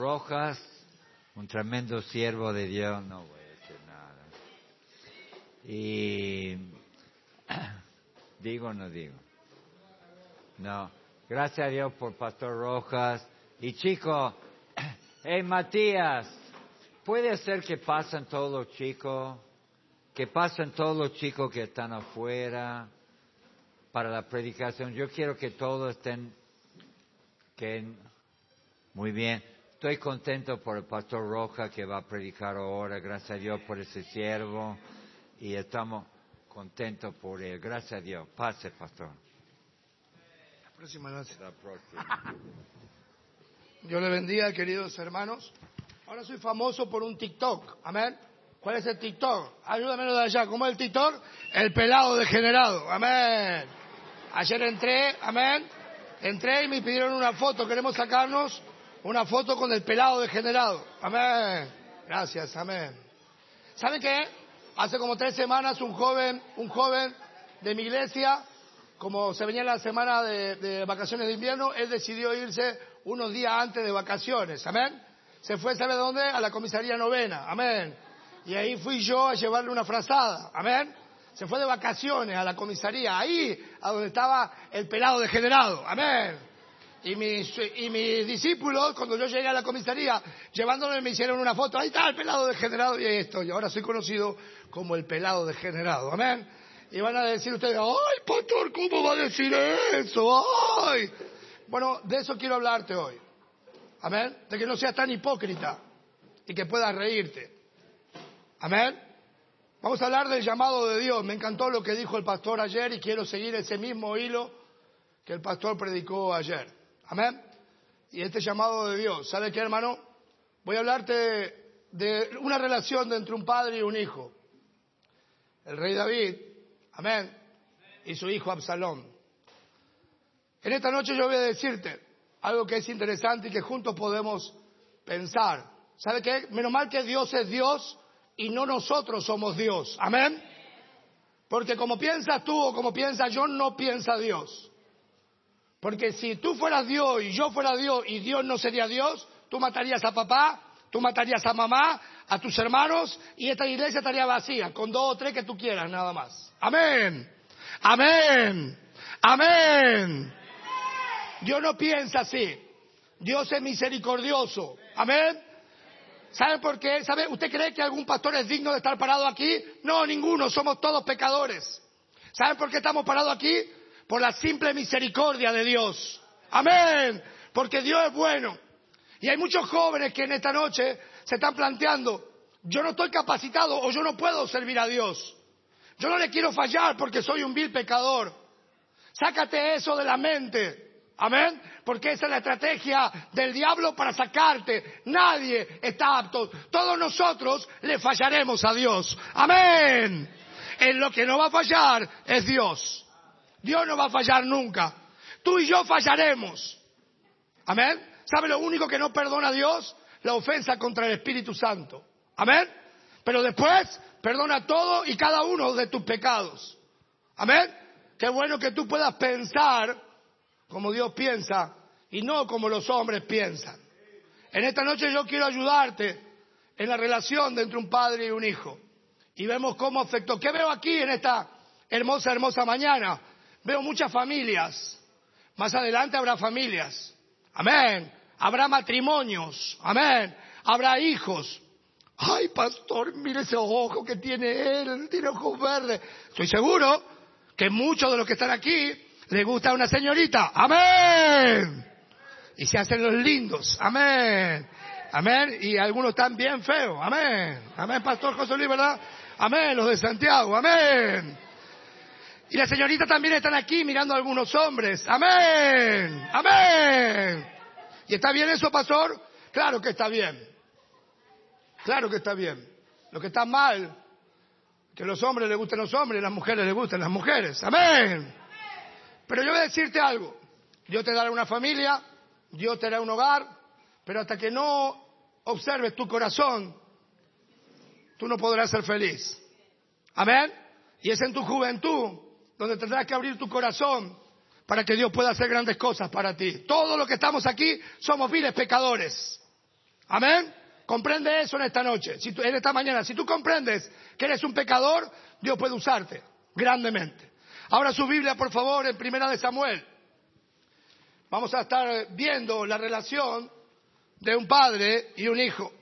Rojas, un tremendo siervo de Dios, no voy a decir nada. Y digo o no digo. No, gracias a Dios por Pastor Rojas. Y chico, hey Matías, puede ser que pasen todos los chicos, que pasen todos los chicos que están afuera para la predicación. Yo quiero que todos estén, que muy bien. Estoy contento por el pastor Roja que va a predicar ahora. Gracias a Dios por ese siervo. Y estamos contentos por él. Gracias a Dios. Pase, pastor. La próxima noche. La próxima. Dios le bendiga, queridos hermanos. Ahora soy famoso por un TikTok. Amén. ¿Cuál es el TikTok? Ayúdamelo de allá. ¿Cómo es el TikTok? El pelado degenerado. Amén. Ayer entré, amén. Entré y me pidieron una foto. Queremos sacarnos una foto con el pelado degenerado. Amén. Gracias, amén. ¿Saben qué? Hace como tres semanas un joven, un joven de mi iglesia, como se venía la semana de, de vacaciones de invierno, él decidió irse unos días antes de vacaciones. Amén. Se fue, ¿sabe dónde? A la comisaría novena. Amén. Y ahí fui yo a llevarle una frazada. Amén. Se fue de vacaciones a la comisaría, ahí, a donde estaba el pelado degenerado. Amén. Y mis, y mis discípulos, cuando yo llegué a la comisaría, llevándome, me hicieron una foto. Ahí está el pelado degenerado y esto. Y ahora soy conocido como el pelado degenerado. Amén. Y van a decir ustedes, ay, pastor, ¿cómo va a decir eso? Ay. Bueno, de eso quiero hablarte hoy. Amén. De que no seas tan hipócrita y que puedas reírte. Amén. Vamos a hablar del llamado de Dios. Me encantó lo que dijo el pastor ayer y quiero seguir ese mismo hilo que el pastor predicó ayer. Amén. Y este llamado de Dios. ¿Sabe qué, hermano? Voy a hablarte de una relación entre un padre y un hijo. El rey David, amén, y su hijo Absalón. En esta noche yo voy a decirte algo que es interesante y que juntos podemos pensar. ¿Sabe qué? Menos mal que Dios es Dios y no nosotros somos Dios. Amén. Porque como piensas tú o como piensa yo, no piensa Dios. Porque si tú fueras Dios y yo fuera Dios y Dios no sería Dios, tú matarías a papá, tú matarías a mamá, a tus hermanos y esta iglesia estaría vacía, con dos o tres que tú quieras nada más. Amén. Amén. Amén. Dios no piensa así. Dios es misericordioso. Amén. ¿Sabe por qué? ¿Sabe? ¿Usted cree que algún pastor es digno de estar parado aquí? No, ninguno. Somos todos pecadores. ¿Saben por qué estamos parados aquí? Por la simple misericordia de Dios. Amén. Porque Dios es bueno. Y hay muchos jóvenes que en esta noche se están planteando, yo no estoy capacitado o yo no puedo servir a Dios. Yo no le quiero fallar porque soy un vil pecador. Sácate eso de la mente. Amén. Porque esa es la estrategia del diablo para sacarte. Nadie está apto. Todos nosotros le fallaremos a Dios. Amén. En lo que no va a fallar es Dios. Dios no va a fallar nunca. Tú y yo fallaremos. Amén. ¿Sabe lo único que no perdona a Dios? La ofensa contra el Espíritu Santo. Amén. Pero después perdona todo y cada uno de tus pecados. Amén. Qué bueno que tú puedas pensar como Dios piensa y no como los hombres piensan. En esta noche yo quiero ayudarte en la relación entre un padre y un hijo. Y vemos cómo afectó. ¿Qué veo aquí en esta hermosa, hermosa mañana? Veo muchas familias. Más adelante habrá familias. Amén. Habrá matrimonios. Amén. Habrá hijos. Ay, pastor, mire ese ojo que tiene él. Tiene ojos verdes. Estoy seguro que muchos de los que están aquí les gusta una señorita. Amén. Y se hacen los lindos. Amén. Amén. Y algunos están bien feos. Amén. Amén, Pastor José Luis, ¿verdad? Amén. Los de Santiago. Amén. Y las señoritas también están aquí mirando a algunos hombres. Amén. Amén. ¿Y está bien eso, pastor? Claro que está bien. Claro que está bien. Lo que está mal, que los hombres les gusten los hombres y las mujeres les gusten las mujeres. Amén. Pero yo voy a decirte algo. Dios te dará una familia, Dios te dará un hogar, pero hasta que no observes tu corazón, tú no podrás ser feliz. Amén. Y es en tu juventud donde tendrás que abrir tu corazón para que Dios pueda hacer grandes cosas para ti. Todos los que estamos aquí somos viles pecadores. Amén. Comprende eso en esta noche, si en esta mañana. Si tú comprendes que eres un pecador, Dios puede usarte grandemente. Ahora su Biblia, por favor, en Primera de Samuel. Vamos a estar viendo la relación de un padre y un hijo.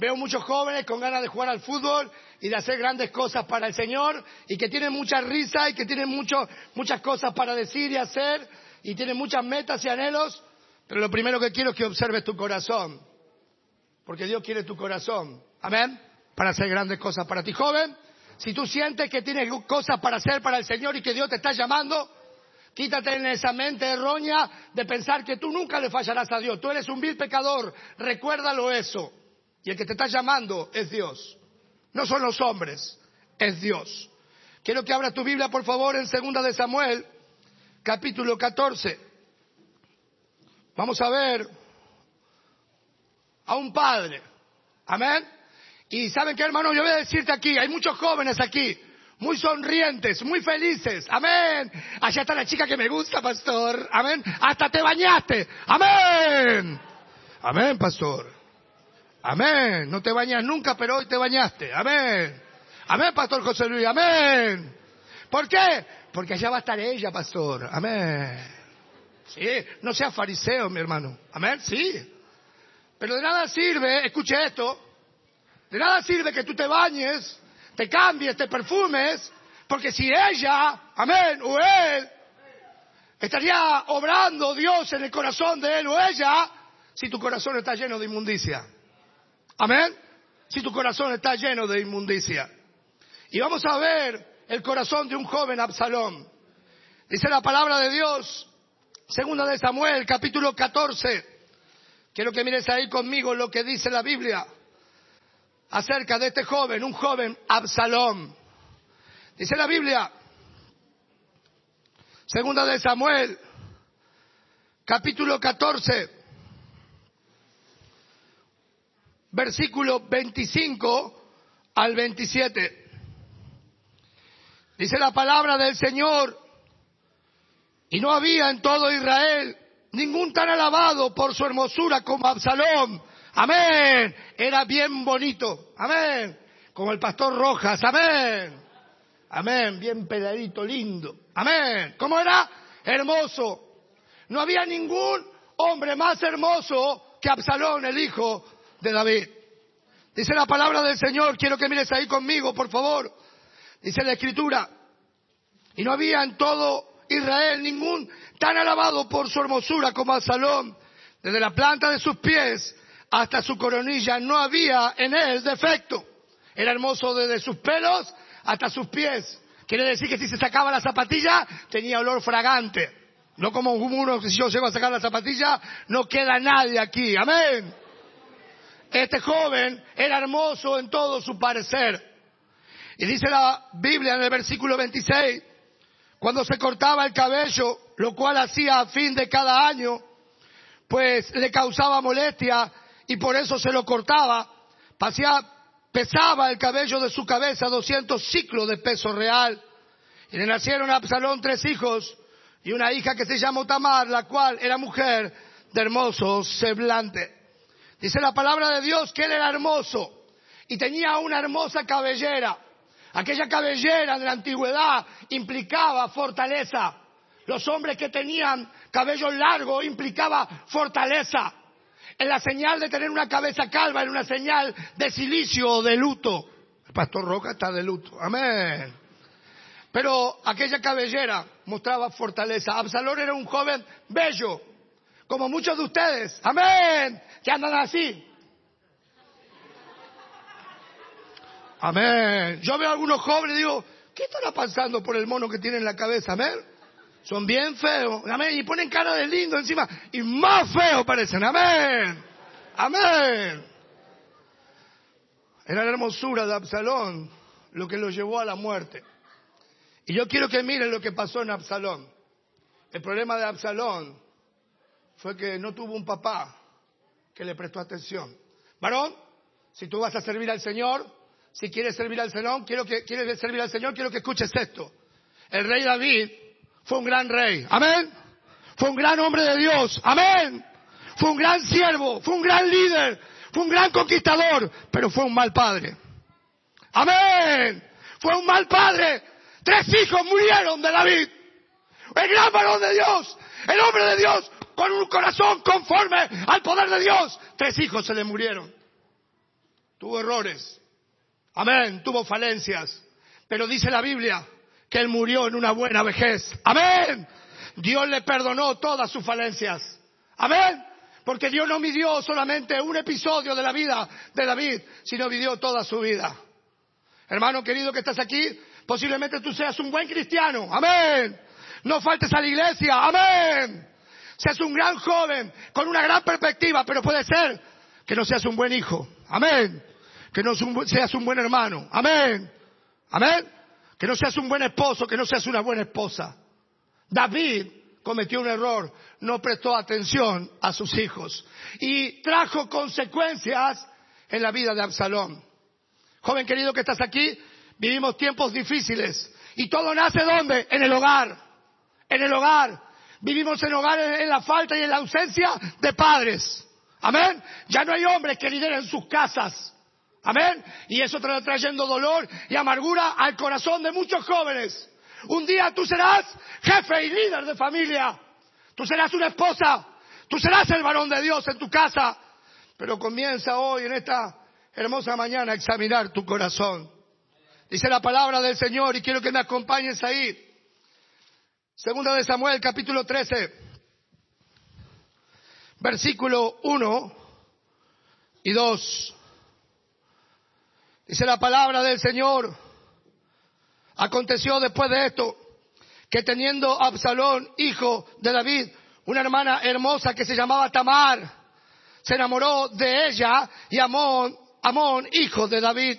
Veo muchos jóvenes con ganas de jugar al fútbol y de hacer grandes cosas para el Señor y que tienen mucha risa y que tienen mucho, muchas cosas para decir y hacer y tienen muchas metas y anhelos, pero lo primero que quiero es que observes tu corazón, porque Dios quiere tu corazón, amén, para hacer grandes cosas para ti, joven. Si tú sientes que tienes cosas para hacer para el Señor y que Dios te está llamando, Quítate en esa mente errónea de pensar que tú nunca le fallarás a Dios. Tú eres un vil pecador. Recuérdalo eso. Y el que te está llamando es Dios. No son los hombres, es Dios. Quiero que abras tu Biblia, por favor, en Segunda de Samuel, capítulo 14. Vamos a ver a un padre. Amén. Y saben qué, hermano, yo voy a decirte aquí, hay muchos jóvenes aquí, muy sonrientes, muy felices. Amén. Allá está la chica que me gusta, pastor. Amén. Hasta te bañaste. Amén. Amén, pastor. Amén. No te bañas nunca, pero hoy te bañaste. Amén. Amén, pastor José Luis. Amén. ¿Por qué? Porque allá va a estar ella, pastor. Amén. Sí, no seas fariseo, mi hermano. Amén, sí. Pero de nada sirve, escuche esto, de nada sirve que tú te bañes, te cambies, te perfumes, porque si ella, amén, o él, estaría obrando Dios en el corazón de él o ella, si tu corazón está lleno de inmundicia. Amén. Si tu corazón está lleno de inmundicia. Y vamos a ver el corazón de un joven Absalón. Dice la palabra de Dios, segunda de Samuel, capítulo 14. Quiero que mires ahí conmigo lo que dice la Biblia acerca de este joven, un joven Absalón. Dice la Biblia, segunda de Samuel, capítulo 14, versículo 25 al 27. Dice la palabra del Señor, y no había en todo Israel ningún tan alabado por su hermosura como Absalón. Amén. Era bien bonito. Amén. Como el pastor Rojas. Amén. Amén. Bien peladito, lindo. Amén. ¿Cómo era? Hermoso. No había ningún hombre más hermoso que Absalón, el hijo de David. Dice la palabra del Señor. Quiero que mires ahí conmigo, por favor. Dice la escritura. Y no había en todo Israel ningún tan alabado por su hermosura como Absalón. Desde la planta de sus pies hasta su coronilla no había en él defecto. Era hermoso desde sus pelos hasta sus pies. Quiere decir que si se sacaba la zapatilla tenía olor fragante. No como uno, si yo llego a sacar la zapatilla, no queda nadie aquí. Amén. Este joven era hermoso en todo su parecer. Y dice la Biblia en el versículo 26, cuando se cortaba el cabello, lo cual hacía a fin de cada año, pues le causaba molestia y por eso se lo cortaba, pesaba el cabello de su cabeza 200 ciclos de peso real. Y le nacieron a Absalón tres hijos y una hija que se llamó Tamar, la cual era mujer de hermoso semblante. Dice la palabra de Dios que él era hermoso y tenía una hermosa cabellera. Aquella cabellera de la antigüedad implicaba fortaleza. Los hombres que tenían cabello largo implicaba fortaleza. En la señal de tener una cabeza calva era una señal de silicio o de luto. El pastor Roca está de luto. Amén. Pero aquella cabellera mostraba fortaleza. Absalón era un joven bello, como muchos de ustedes. Amén. Que andan así. Amén. Yo veo a algunos jóvenes y digo, ¿qué estará pasando por el mono que tiene en la cabeza? Amén. Son bien feos. Amén. Y ponen cara de lindo encima. Y más feos parecen. Amén. Amén. Era la hermosura de Absalón lo que lo llevó a la muerte. Y yo quiero que miren lo que pasó en Absalón. El problema de Absalón fue que no tuvo un papá que le prestó atención. Varón, si tú vas a servir al Señor, si quieres servir al Señor, quiero que quieres servir al Señor, quiero que escuches esto. El rey David fue un gran rey. Amén. Fue un gran hombre de Dios. Amén. Fue un gran siervo, fue un gran líder, Fue un gran conquistador, pero fue un mal padre. Amén. Fue un mal padre. Tres hijos murieron de David. El gran varón de Dios, el hombre de Dios, con un corazón conforme al poder de Dios. Tres hijos se le murieron. Tuvo errores. Amén. Tuvo falencias. Pero dice la Biblia que él murió en una buena vejez. Amén. Dios le perdonó todas sus falencias. Amén. Porque Dios no midió solamente un episodio de la vida de David, sino midió toda su vida. Hermano querido que estás aquí, posiblemente tú seas un buen cristiano. Amén. No faltes a la iglesia. Amén. Seas un gran joven con una gran perspectiva, pero puede ser que no seas un buen hijo. Amén. Que no seas un buen hermano. Amén. Amén. Que no seas un buen esposo, que no seas una buena esposa. David cometió un error, no prestó atención a sus hijos y trajo consecuencias en la vida de Absalón. Joven querido que estás aquí, vivimos tiempos difíciles y todo nace ¿dónde? En el hogar. En el hogar. Vivimos en hogares en la falta y en la ausencia de padres. Amén. Ya no hay hombres que lideren sus casas. Amén. Y eso está trayendo dolor y amargura al corazón de muchos jóvenes. Un día tú serás jefe y líder de familia. Tú serás una esposa. Tú serás el varón de Dios en tu casa. Pero comienza hoy, en esta hermosa mañana, a examinar tu corazón. Dice la palabra del Señor y quiero que me acompañes ahí. Segunda de Samuel, capítulo 13, versículo 1 y 2. Dice la palabra del Señor. Aconteció después de esto que teniendo Absalón, hijo de David, una hermana hermosa que se llamaba Tamar, se enamoró de ella y Amón, Amón, hijo de David.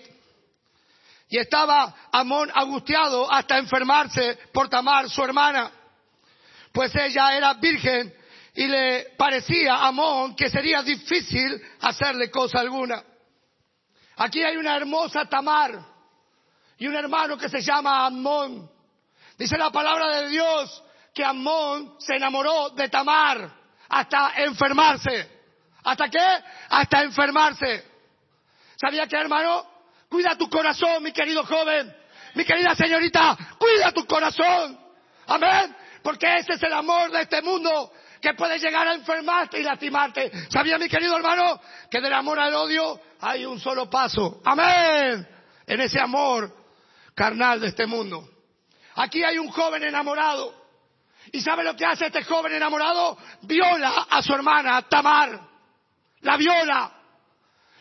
Y estaba Amón angustiado hasta enfermarse por Tamar, su hermana, pues ella era virgen y le parecía a Amón que sería difícil hacerle cosa alguna. Aquí hay una hermosa Tamar, y un hermano que se llama Amón. Dice la palabra de Dios que Amón se enamoró de Tamar hasta enfermarse. ¿Hasta qué? Hasta enfermarse. ¿Sabía qué, hermano? Cuida tu corazón, mi querido joven. Mi querida señorita, cuida tu corazón. Amén. Porque ese es el amor de este mundo que puede llegar a enfermarte y lastimarte. ¿Sabía, mi querido hermano, que del amor al odio hay un solo paso? Amén. En ese amor carnal de este mundo. Aquí hay un joven enamorado. ¿Y sabe lo que hace este joven enamorado? Viola a su hermana, Tamar. La viola.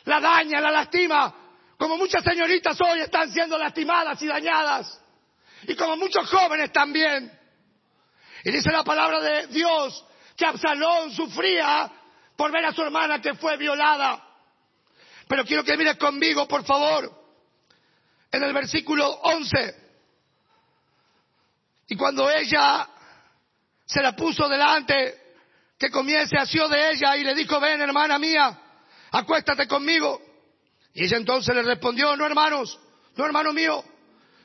La daña, la lastima. Como muchas señoritas hoy están siendo lastimadas y dañadas. Y como muchos jóvenes también. Y dice la palabra de Dios que Absalón sufría por ver a su hermana que fue violada. Pero quiero que mires conmigo, por favor en el versículo 11. Y cuando ella se la puso delante, que comience asió de ella y le dijo, ven hermana mía, acuéstate conmigo. Y ella entonces le respondió, no hermanos, no hermano mío,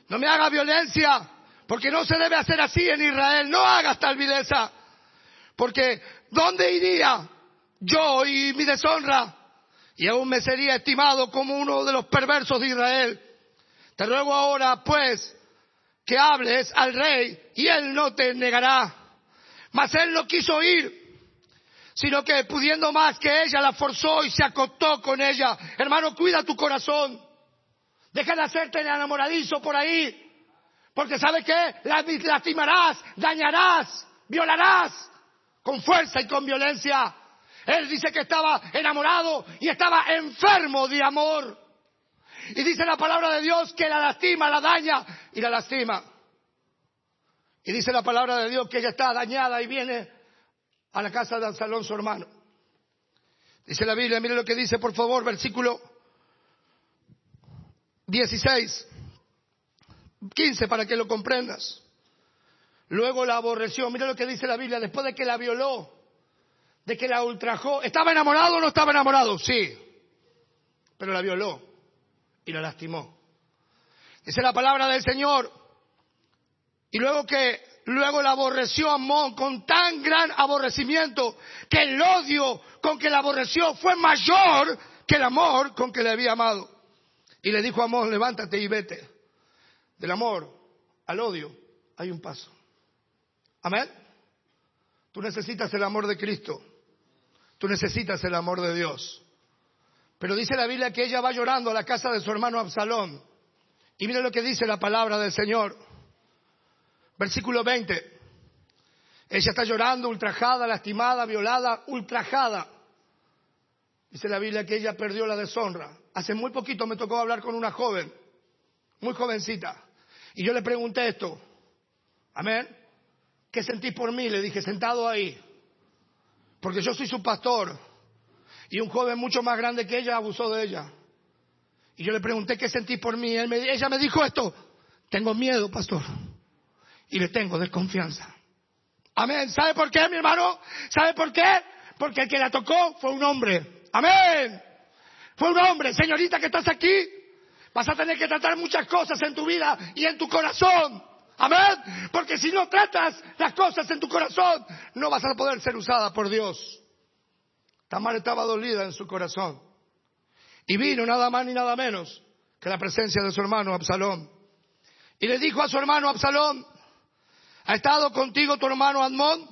no me haga violencia, porque no se debe hacer así en Israel, no hagas tal videza, porque ¿dónde iría yo y mi deshonra? Y aún me sería estimado como uno de los perversos de Israel. Te ruego ahora, pues, que hables al rey y él no te negará. Mas él no quiso ir, sino que pudiendo más que ella la forzó y se acostó con ella. Hermano, cuida tu corazón. Deja de hacerte el enamoradizo por ahí. Porque ¿sabe qué? Lastimarás, dañarás, violarás con fuerza y con violencia. Él dice que estaba enamorado y estaba enfermo de amor. Y dice la palabra de Dios que la lastima, la daña y la lastima. Y dice la palabra de Dios que ella está dañada y viene a la casa de Absalón, su hermano. Dice la Biblia, mire lo que dice, por favor, versículo 16, 15 para que lo comprendas. Luego la aborreció. Mire lo que dice la Biblia, después de que la violó, de que la ultrajó. ¿Estaba enamorado o no estaba enamorado? Sí, pero la violó y lo lastimó. Es la palabra del Señor. Y luego que luego la aborreció Amón con tan gran aborrecimiento que el odio con que la aborreció fue mayor que el amor con que le había amado. Y le dijo a Amón, levántate y vete. Del amor al odio hay un paso. Amén. Tú necesitas el amor de Cristo. Tú necesitas el amor de Dios. Pero dice la Biblia que ella va llorando a la casa de su hermano Absalón. Y mire lo que dice la palabra del Señor. Versículo 20. Ella está llorando, ultrajada, lastimada, violada, ultrajada. Dice la Biblia que ella perdió la deshonra. Hace muy poquito me tocó hablar con una joven, muy jovencita. Y yo le pregunté esto. Amén. ¿Qué sentís por mí? Le dije, sentado ahí. Porque yo soy su pastor. Y un joven mucho más grande que ella abusó de ella. Y yo le pregunté qué sentís por mí. ella me dijo esto. Tengo miedo, pastor. Y le tengo desconfianza. Amén. ¿Sabe por qué, mi hermano? ¿Sabe por qué? Porque el que la tocó fue un hombre. Amén. Fue un hombre. Señorita que estás aquí, vas a tener que tratar muchas cosas en tu vida y en tu corazón. Amén. Porque si no tratas las cosas en tu corazón, no vas a poder ser usada por Dios. Tamar estaba dolida en su corazón. Y vino nada más ni nada menos que la presencia de su hermano Absalón. Y le dijo a su hermano Absalón, ¿ha estado contigo tu hermano Admón?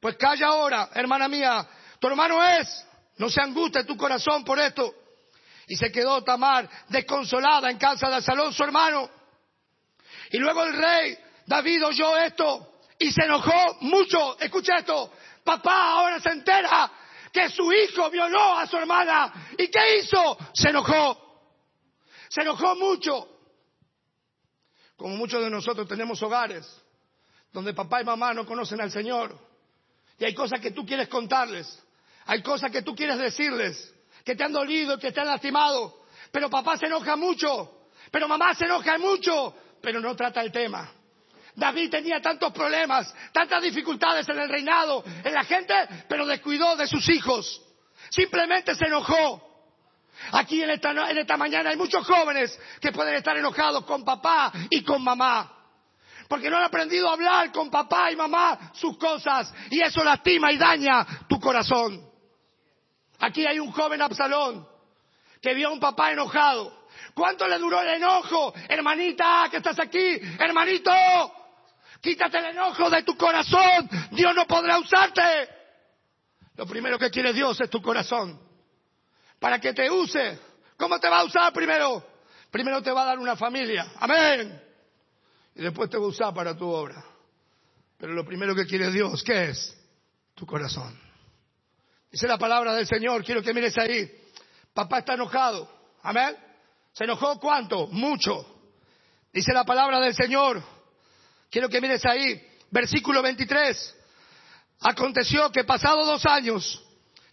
Pues calla ahora, hermana mía, tu hermano es. No se angustie tu corazón por esto. Y se quedó Tamar desconsolada en casa de Absalón, su hermano. Y luego el rey David oyó esto y se enojó mucho. Escucha esto. Papá ahora se entera que su hijo violó a su hermana. ¿Y qué hizo? Se enojó. Se enojó mucho. Como muchos de nosotros tenemos hogares donde papá y mamá no conocen al Señor. Y hay cosas que tú quieres contarles. Hay cosas que tú quieres decirles. Que te han dolido, que te han lastimado. Pero papá se enoja mucho. Pero mamá se enoja mucho. Pero no trata el tema. David tenía tantos problemas, tantas dificultades en el reinado, en la gente, pero descuidó de sus hijos. Simplemente se enojó. Aquí en esta, en esta mañana hay muchos jóvenes que pueden estar enojados con papá y con mamá. Porque no han aprendido a hablar con papá y mamá sus cosas. Y eso lastima y daña tu corazón. Aquí hay un joven Absalón que vio a un papá enojado. ¿Cuánto le duró el enojo? Hermanita, que estás aquí. Hermanito, Quítate el enojo de tu corazón. Dios no podrá usarte. Lo primero que quiere Dios es tu corazón. Para que te use. ¿Cómo te va a usar primero? Primero te va a dar una familia. Amén. Y después te va a usar para tu obra. Pero lo primero que quiere Dios, ¿qué es? Tu corazón. Dice la palabra del Señor, quiero que mires ahí. Papá está enojado. Amén. ¿Se enojó cuánto? Mucho. Dice la palabra del Señor. Quiero que mires ahí, versículo 23. Aconteció que pasado dos años,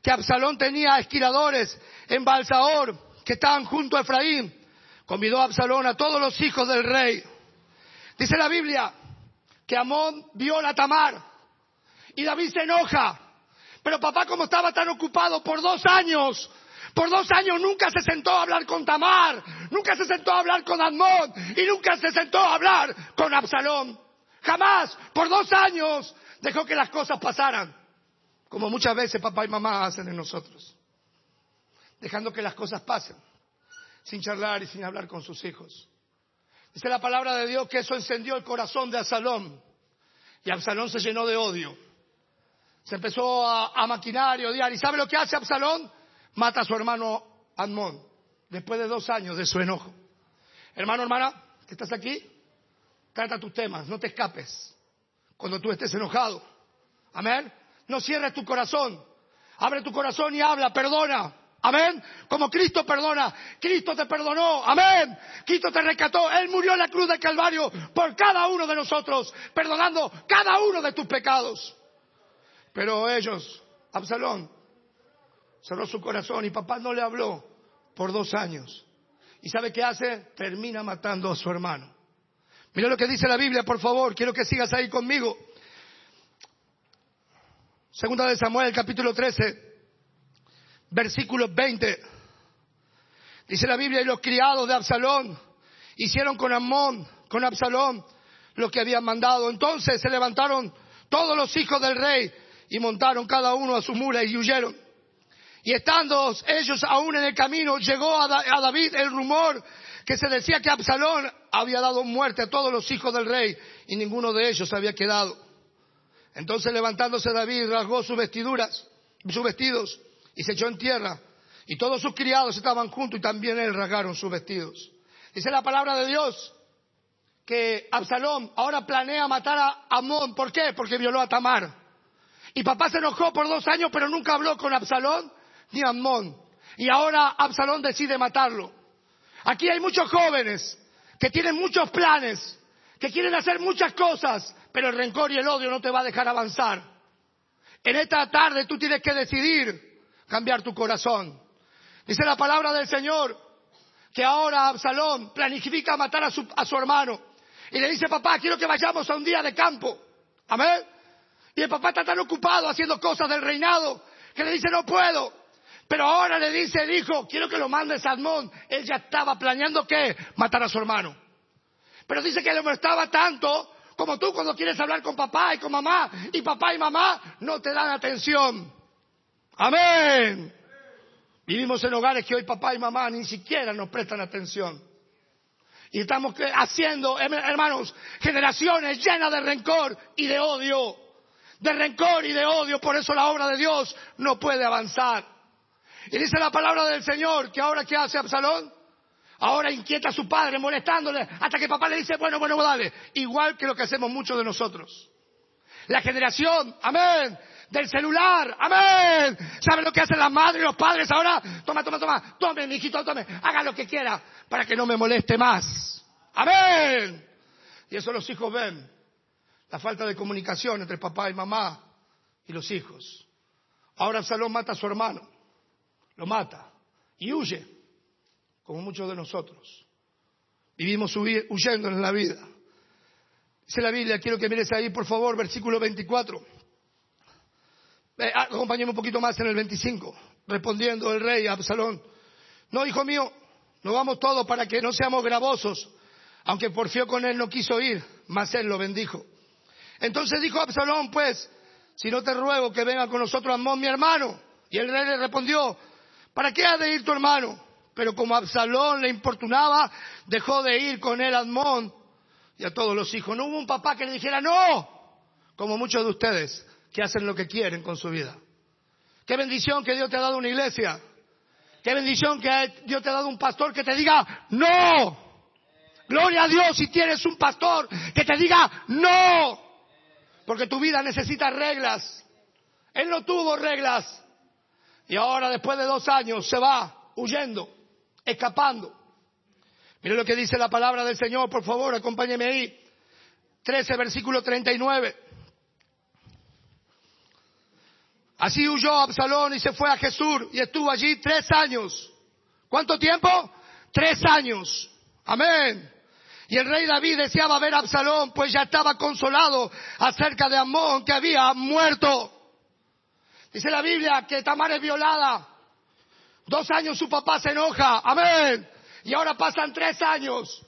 que Absalón tenía esquiladores en Balsaor, que estaban junto a Efraín, convidó a Absalón a todos los hijos del rey. Dice la Biblia que Amón vio a Tamar y David se enoja. Pero papá, como estaba tan ocupado por dos años, por dos años nunca se sentó a hablar con Tamar, nunca se sentó a hablar con Amón y nunca se sentó a hablar con Absalón. Jamás, por dos años, dejó que las cosas pasaran, como muchas veces papá y mamá hacen en nosotros, dejando que las cosas pasen, sin charlar y sin hablar con sus hijos. Dice la palabra de Dios que eso encendió el corazón de Absalón, y Absalón se llenó de odio. Se empezó a, maquinar y odiar. ¿Y sabe lo que hace Absalón? Mata a su hermano Amón, después de dos años de su enojo. Hermano, hermana, que estás aquí, Trata tus temas, no te escapes. Cuando tú estés enojado. Amén. No cierres tu corazón. Abre tu corazón y habla, perdona. Amén. Como Cristo perdona. Cristo te perdonó. Amén. Cristo te rescató. Él murió en la cruz del Calvario por cada uno de nosotros, perdonando cada uno de tus pecados. Pero ellos, Absalón, cerró su corazón y papá no le habló por dos años. ¿Y sabe qué hace? Termina matando a su hermano. Mira lo que dice la Biblia, por favor. Quiero que sigas ahí conmigo. Segunda de Samuel, capítulo 13, versículo 20. Dice la Biblia, y los criados de Absalón hicieron con Amón, con Absalón, lo que habían mandado. Entonces se levantaron todos los hijos del rey y montaron cada uno a su mula y huyeron. Y estando ellos aún en el camino, llegó a, David el rumor que se decía que Absalón había dado muerte a todos los hijos del rey y ninguno de ellos había quedado. Entonces levantándose David rasgó sus vestiduras, sus vestidos y se echó en tierra. Y todos sus criados estaban juntos y también él rasgaron sus vestidos. Dice la palabra de Dios que Absalón ahora planea matar a Amón. ¿Por qué? Porque violó a Tamar. Y papá se enojó por dos años, pero nunca habló con Absalón ni Amón. Y ahora Absalón decide matarlo. Aquí hay muchos jóvenes que tienen muchos planes, que quieren hacer muchas cosas, pero el rencor y el odio no te va a dejar avanzar. En esta tarde tú tienes que decidir cambiar tu corazón. Dice la palabra del Señor que ahora Absalón planifica matar a su, a su hermano. Y le dice, papá, quiero que vayamos a un día de campo. Amén. Y el papá está tan ocupado haciendo cosas del reinado que le dice, no puedo. Pero ahora le dice el hijo, quiero que lo mandes a Admón. Él ya estaba planeando que matar a su hermano. Pero dice que le molestaba tanto como tú cuando quieres hablar con papá y con mamá y papá y mamá no te dan atención. Amén. Vivimos en hogares que hoy papá y mamá ni siquiera nos prestan atención. Y estamos haciendo, hermanos, generaciones llenas de rencor y de odio. De rencor y de odio. Por eso la obra de Dios no puede avanzar. Y dice la palabra del Señor que ahora ¿qué hace Absalón? Ahora inquieta a su padre molestándole hasta que papá le dice, bueno, bueno, dale. Igual que lo que hacemos muchos de nosotros. La generación, amén, del celular, amén. ¿Sabe lo que hacen las madres y los padres ahora? Toma, toma, toma, tome, mi hijito, tome, haga lo que quiera para que no me moleste más. Amén. Y eso los hijos ven. La falta de comunicación entre papá y mamá y los hijos. Ahora Absalón mata a su hermano lo mata y huye, como muchos de nosotros. Vivimos huyendo en la vida. Dice la Biblia, quiero que mires ahí, por favor, versículo 24. Eh, acompáñame un poquito más en el 25. Respondiendo el rey a Absalón, no, hijo mío, no vamos todos para que no seamos gravosos, aunque porfió con él no quiso ir, mas él lo bendijo. Entonces dijo Absalón, pues, si no te ruego que venga con nosotros Amón, mi hermano. Y el rey le respondió, ¿Para qué ha de ir tu hermano? Pero como Absalón le importunaba, dejó de ir con él a Admón y a todos los hijos. No hubo un papá que le dijera no, como muchos de ustedes que hacen lo que quieren con su vida. Qué bendición que Dios te ha dado una iglesia. Qué bendición que Dios te ha dado un pastor que te diga no. Gloria a Dios si tienes un pastor que te diga no. Porque tu vida necesita reglas. Él no tuvo reglas. Y ahora, después de dos años, se va huyendo, escapando. Mire lo que dice la palabra del Señor, por favor, acompáñeme ahí. 13, versículo 39. Así huyó Absalón y se fue a Jesús y estuvo allí tres años. ¿Cuánto tiempo? Tres años. Amén. Y el rey David deseaba ver a Absalón, pues ya estaba consolado acerca de Amón que había muerto. Dice la Biblia que Tamar es violada. Dos años su papá se enoja. Amén. Y ahora pasan tres años.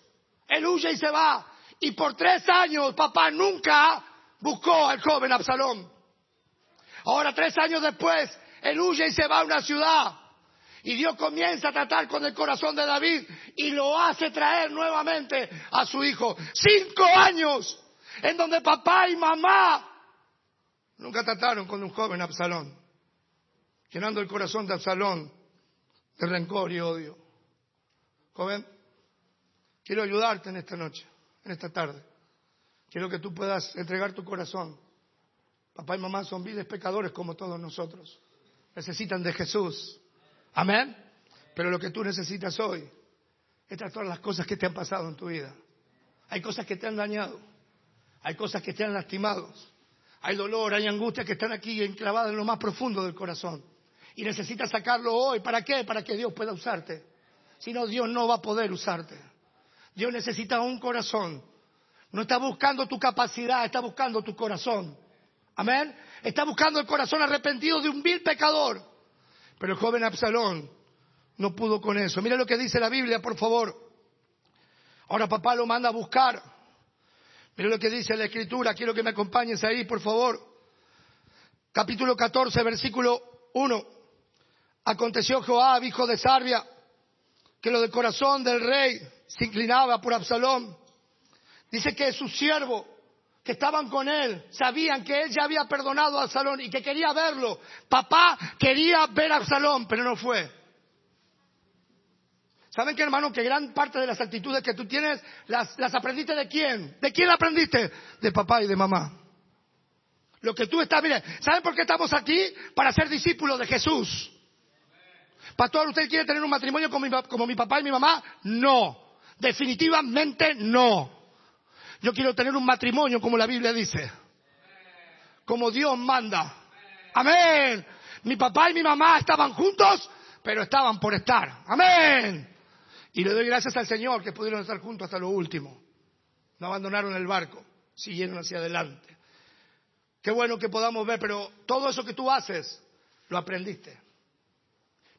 Él huye y se va. Y por tres años papá nunca buscó al joven Absalón. Ahora tres años después, él huye y se va a una ciudad. Y Dios comienza a tratar con el corazón de David y lo hace traer nuevamente a su hijo. Cinco años en donde papá y mamá Nunca trataron con un joven Absalón, llenando el corazón de Absalón de rencor y odio. Joven, quiero ayudarte en esta noche, en esta tarde. Quiero que tú puedas entregar tu corazón. Papá y mamá son viles pecadores como todos nosotros. Necesitan de Jesús. Amén. Pero lo que tú necesitas hoy, estas todas las cosas que te han pasado en tu vida. Hay cosas que te han dañado. Hay cosas que te han lastimado. Hay dolor, hay angustia que están aquí enclavadas en lo más profundo del corazón. Y necesitas sacarlo hoy. ¿Para qué? Para que Dios pueda usarte. Si no, Dios no va a poder usarte. Dios necesita un corazón. No está buscando tu capacidad, está buscando tu corazón. Amén. Está buscando el corazón arrepentido de un vil pecador. Pero el joven Absalón no pudo con eso. Mira lo que dice la Biblia, por favor. Ahora papá lo manda a buscar. Mira lo que dice la Escritura, quiero que me acompañes ahí, por favor. Capítulo 14, versículo 1. Aconteció Joab, hijo de Sarbia, que lo de corazón del rey se inclinaba por Absalón. Dice que su siervo, que estaban con él, sabían que él ya había perdonado a Absalón y que quería verlo. Papá quería ver a Absalón, pero no fue. ¿Saben qué, hermano? Que gran parte de las actitudes que tú tienes las, aprendiste de quién? ¿De quién aprendiste? De papá y de mamá. Lo que tú estás, mire, ¿saben por qué estamos aquí? Para ser discípulos de Jesús. Pastor, ¿usted quiere tener un matrimonio como mi, como mi papá y mi mamá? No. Definitivamente no. Yo quiero tener un matrimonio como la Biblia dice. Como Dios manda. Amén. Mi papá y mi mamá estaban juntos, pero estaban por estar. Amén. Y le doy gracias al Señor que pudieron estar juntos hasta lo último. No abandonaron el barco, siguieron hacia adelante. Qué bueno que podamos ver, pero todo eso que tú haces, lo aprendiste.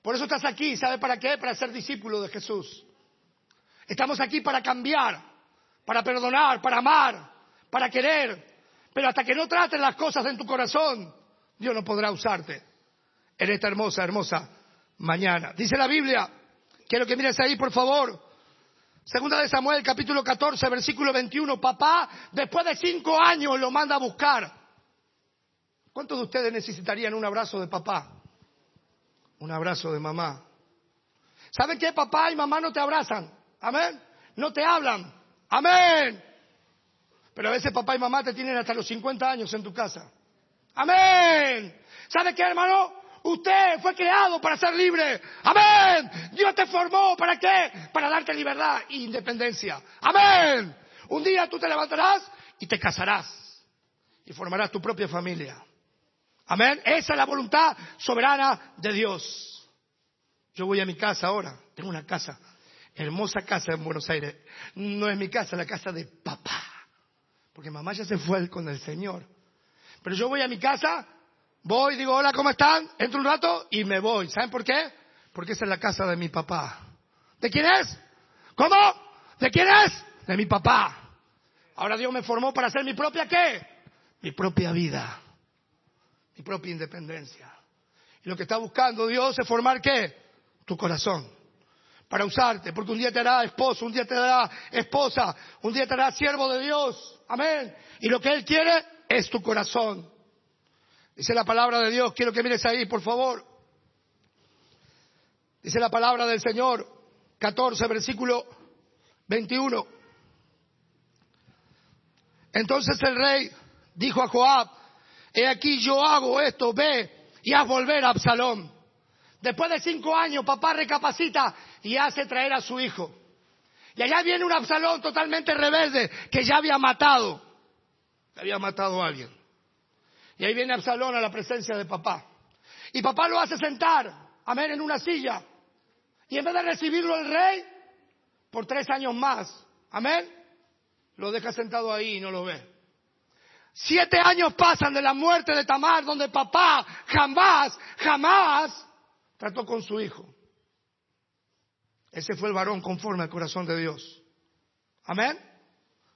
Por eso estás aquí, ¿sabe para qué? Para ser discípulo de Jesús. Estamos aquí para cambiar, para perdonar, para amar, para querer. Pero hasta que no traten las cosas en tu corazón, Dios no podrá usarte en esta hermosa, hermosa mañana. Dice la Biblia, quiero que mires ahí, por favor. Segunda de Samuel, capítulo 14, versículo 21. Papá, después de cinco años, lo manda a buscar. ¿Cuántos de ustedes necesitarían un abrazo de papá? Un abrazo de mamá. ¿Saben qué? Papá y mamá no te abrazan. Amén. No te hablan. Amén. Pero a veces papá y mamá te tienen hasta los 50 años en tu casa. Amén. ¿Sabe qué, hermano? Usted fue creado para ser libre. Amén. Dios te formó para qué? Para darte libertad e independencia. Amén. Un día tú te levantarás y te casarás y formarás tu propia familia. Amén. Esa es la voluntad soberana de Dios. Yo voy a mi casa ahora. Tengo una casa, hermosa casa en Buenos Aires. No es mi casa, la casa de papá. Porque mamá ya se fue con el Señor. Pero yo voy a mi casa, voy, digo, hola, ¿cómo están? Entro un rato y me voy. ¿Saben por qué? Porque esa es la casa de mi papá. ¿De quién es? ¿Cómo? ¿De quién es? De mi papá. Ahora Dios me formó para hacer mi propia qué? Mi propia vida mi propia independencia. Y lo que está buscando Dios es formar qué? Tu corazón. Para usarte, porque un día te hará esposo, un día te hará esposa, un día te hará siervo de Dios. Amén. Y lo que Él quiere es tu corazón. Dice la palabra de Dios, quiero que mires ahí, por favor. Dice la palabra del Señor, 14, versículo 21. Entonces el rey dijo a Joab, he aquí yo hago esto, ve y haz volver a Absalón. Después de cinco años, papá recapacita y hace traer a su hijo. Y allá viene un Absalón totalmente rebelde que ya había matado, había matado a alguien. Y ahí viene Absalón a la presencia de papá. Y papá lo hace sentar, amén, en una silla. Y en vez de recibirlo el rey, por tres años más, amén, lo deja sentado ahí y no lo ve. Siete años pasan de la muerte de Tamar, donde papá jamás, jamás trató con su hijo. Ese fue el varón conforme al corazón de Dios. Amén.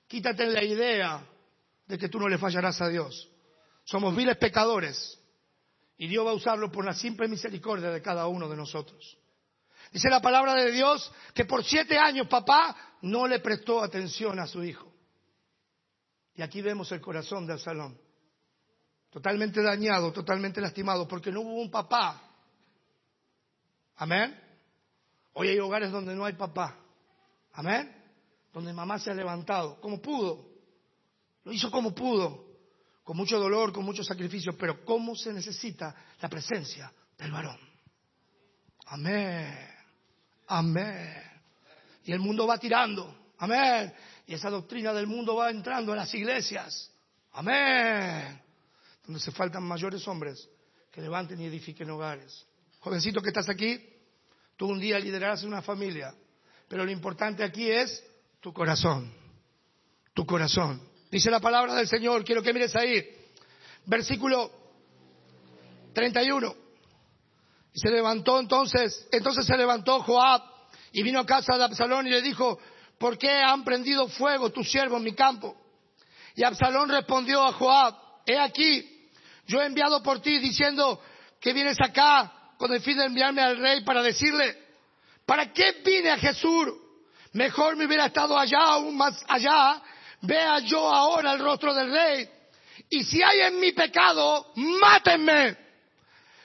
Quítate la idea de que tú no le fallarás a Dios. Somos viles pecadores y Dios va a usarlo por la simple misericordia de cada uno de nosotros. Dice la palabra de Dios que por siete años papá no le prestó atención a su hijo. Y aquí vemos el corazón de Absalón. Totalmente dañado, totalmente lastimado, porque no hubo un papá. Amén. Hoy hay hogares donde no hay papá. Amén. Donde mamá se ha levantado, como pudo. Lo hizo como pudo. Con mucho dolor, con mucho sacrificio, pero cómo se necesita la presencia del varón. Amén. Amén. Y el mundo va tirando. Amén. Y esa doctrina del mundo va entrando en las iglesias. Amén. Donde se faltan mayores hombres que levanten y edifiquen hogares. Jovencito que estás aquí, tú un día liderarás una familia. Pero lo importante aquí es tu corazón. Tu corazón. Dice la palabra del Señor, quiero que mires ahí. Versículo 31. Y se levantó entonces, entonces se levantó Joab y vino a casa de Absalón y le dijo, ¿por qué han prendido fuego tus siervos en mi campo? Y Absalón respondió a Joab, he aquí, yo he enviado por ti diciendo que vienes acá con el fin de enviarme al rey para decirle, ¿para qué vine a Jesús? Mejor me hubiera estado allá, aún más allá, vea yo ahora el rostro del rey. Y si hay en mi pecado, mátenme.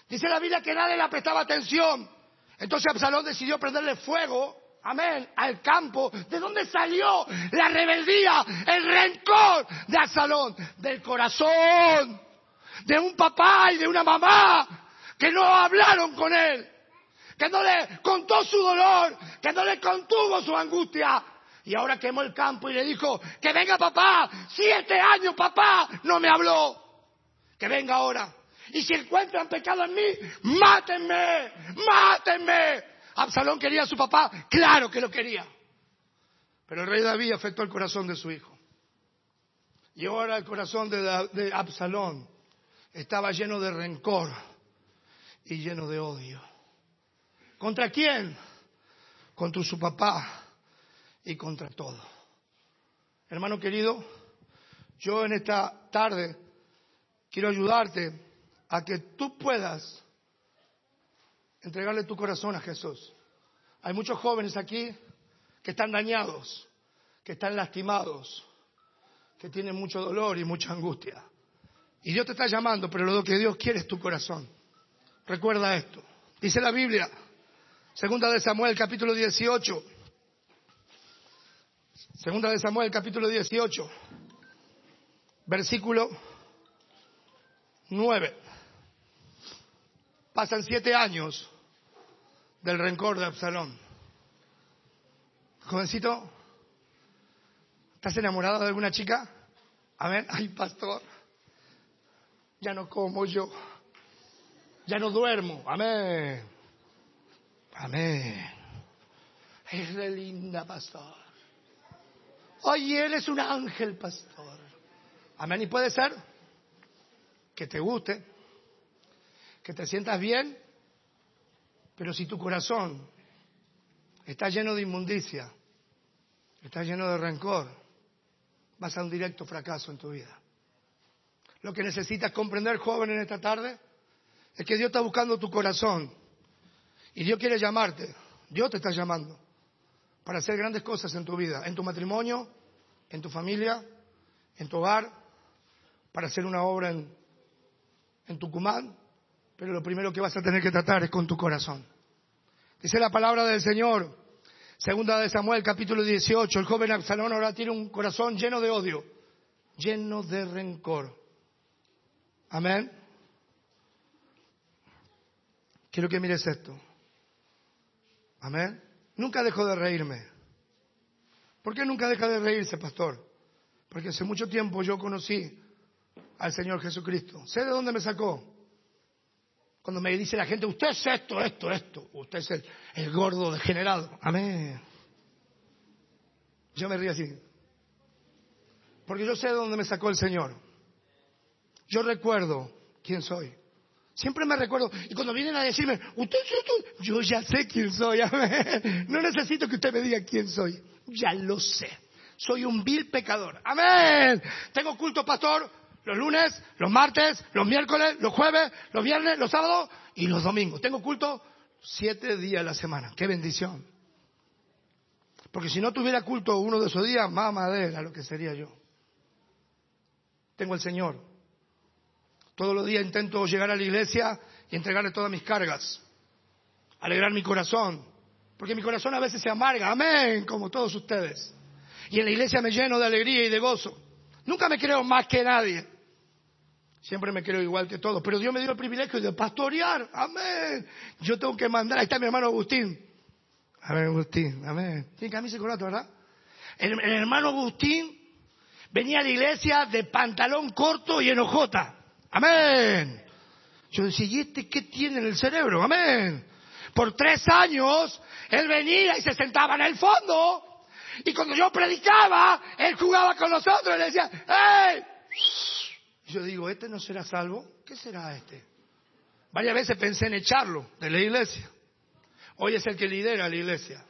Dice la Biblia que nadie le prestaba atención. Entonces Absalón decidió prenderle fuego, amén, al campo. ¿De dónde salió la rebeldía, el rencor de Absalón? Del corazón de un papá y de una mamá que no hablaron con él, que no le contó su dolor, que no le contuvo su angustia. Y ahora quemó el campo y le dijo, que venga papá, siete años papá no me habló, que venga ahora. Y si encuentran pecado en mí, mátenme, mátenme. Absalón quería a su papá, claro que lo quería. Pero el rey David afectó el corazón de su hijo. Y ahora el corazón de, de Absalón estaba lleno de rencor y lleno de odio. ¿Contra quién? Contra su papá y contra todo. Hermano querido, yo en esta tarde quiero ayudarte a que tú puedas entregarle tu corazón a Jesús. Hay muchos jóvenes aquí que están dañados, que están lastimados, que tienen mucho dolor y mucha angustia. Y Dios te está llamando, pero lo que Dios quiere es tu corazón. Recuerda esto. Dice la Biblia, segunda de Samuel, capítulo 18. Segunda de Samuel, capítulo 18, versículo 9. Pasan siete años del rencor de Absalón. Jovencito, ¿estás enamorado de alguna chica? A ver, ay, pastor ya no como yo, ya no duermo. Amén. Amén. Es de linda, pastor. Oye, él es un ángel, pastor. Amén. Y puede ser que te guste, que te sientas bien, pero si tu corazón está lleno de inmundicia, está lleno de rencor, vas a un directo fracaso en tu vida. Lo que necesitas comprender, joven, en esta tarde, es que Dios está buscando tu corazón. Y Dios quiere llamarte. Dios te está llamando para hacer grandes cosas en tu vida, en tu matrimonio, en tu familia, en tu hogar, para hacer una obra en, en Tucumán. Pero lo primero que vas a tener que tratar es con tu corazón. Dice la palabra del Señor, segunda de Samuel, capítulo 18. El joven Absalón ahora tiene un corazón lleno de odio, lleno de rencor. Amén. Quiero que mires esto. Amén. Nunca dejo de reírme. ¿Por qué nunca deja de reírse, pastor? Porque hace mucho tiempo yo conocí al Señor Jesucristo. ¿Sé de dónde me sacó? Cuando me dice la gente, usted es esto, esto, esto. Usted es el, el gordo degenerado. Amén. Yo me río así. Porque yo sé de dónde me sacó el Señor. Yo recuerdo quién soy. Siempre me recuerdo. Y cuando vienen a decirme, usted yo ya sé quién soy. No necesito que usted me diga quién soy. Ya lo sé. Soy un vil pecador. Amén. Tengo culto, pastor, los lunes, los martes, los miércoles, los jueves, los viernes, los sábados y los domingos. Tengo culto siete días a la semana. Qué bendición. Porque si no tuviera culto uno de esos días, más madera lo que sería yo. Tengo el Señor. Todos los días intento llegar a la iglesia y entregarle todas mis cargas, alegrar mi corazón, porque mi corazón a veces se amarga, amén, como todos ustedes. Y en la iglesia me lleno de alegría y de gozo. Nunca me creo más que nadie. Siempre me creo igual que todos. Pero Dios me dio el privilegio de pastorear. Amén. Yo tengo que mandar. Ahí está mi hermano Agustín. Amén, Agustín. Amén. Tiene camisa corato, ¿verdad? El, el, hermano Agustín venía a la iglesia de pantalón corto y enojota. Amén. Yo decía, ¿y este qué tiene en el cerebro? Amén. Por tres años, él venía y se sentaba en el fondo. Y cuando yo predicaba, él jugaba con nosotros y le decía, ¡Ey! yo digo, ¿este no será salvo? ¿Qué será este? Varias veces pensé en echarlo de la iglesia. Hoy es el que lidera la iglesia.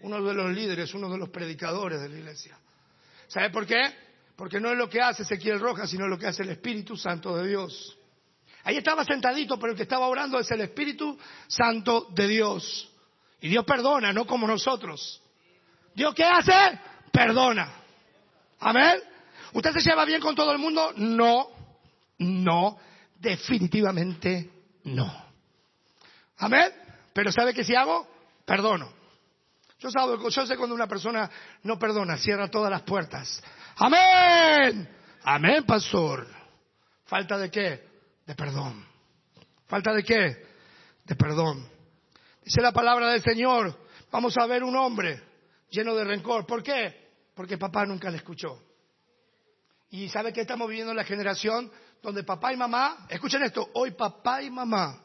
Uno de los líderes, uno de los predicadores de la iglesia. ¿Sabe por qué? Porque no es lo que hace Ezequiel Rojas, sino lo que hace el Espíritu Santo de Dios. Ahí estaba sentadito, pero el que estaba orando es el Espíritu Santo de Dios. Y Dios perdona, no como nosotros. ¿Dios qué hace? Perdona. Amén. ¿Usted se lleva bien con todo el mundo? No, no, definitivamente no. Amén. Pero ¿sabe qué si hago? Perdono. Yo, yo sé cuando una persona no perdona, cierra todas las puertas. Amén. Amén, pastor. ¿Falta de qué? De perdón. ¿Falta de qué? De perdón. Dice la palabra del Señor, vamos a ver un hombre lleno de rencor. ¿Por qué? Porque papá nunca le escuchó. Y sabe que estamos viviendo en la generación donde papá y mamá, escuchen esto, hoy papá y mamá,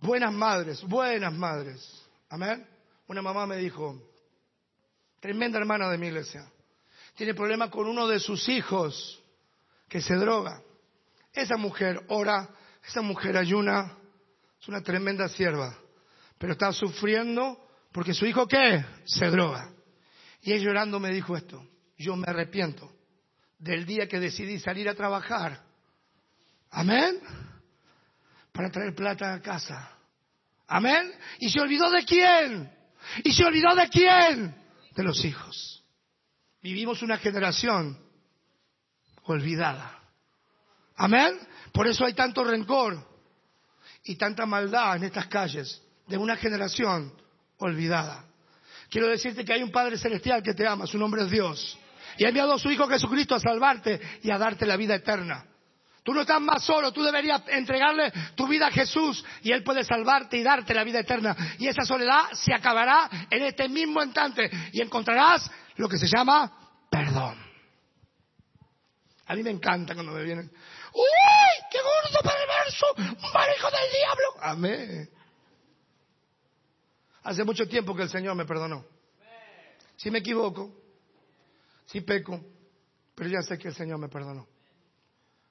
buenas madres, buenas madres, amén. Una mamá me dijo, tremenda hermana de mi iglesia, tiene problema con uno de sus hijos que se droga. Esa mujer ora, esa mujer ayuna, es una tremenda sierva, pero está sufriendo porque su hijo qué? Se droga. Y él llorando me dijo esto, yo me arrepiento del día que decidí salir a trabajar. Amén. Para traer plata a casa. Amén. Y se olvidó de quién. Y se olvidó de quién. De los hijos. Vivimos una generación olvidada. Amén. Por eso hay tanto rencor y tanta maldad en estas calles de una generación olvidada. Quiero decirte que hay un Padre Celestial que te ama, su nombre es Dios. Y ha enviado a su Hijo Jesucristo a salvarte y a darte la vida eterna. Tú no estás más solo, tú deberías entregarle tu vida a Jesús y Él puede salvarte y darte la vida eterna. Y esa soledad se acabará en este mismo instante y encontrarás lo que se llama perdón. A mí me encanta cuando me vienen, ¡Uy! ¡Qué gordo perverso! ¡Un hijo del diablo! Amén. Hace mucho tiempo que el Señor me perdonó. Si me equivoco, si peco, pero ya sé que el Señor me perdonó.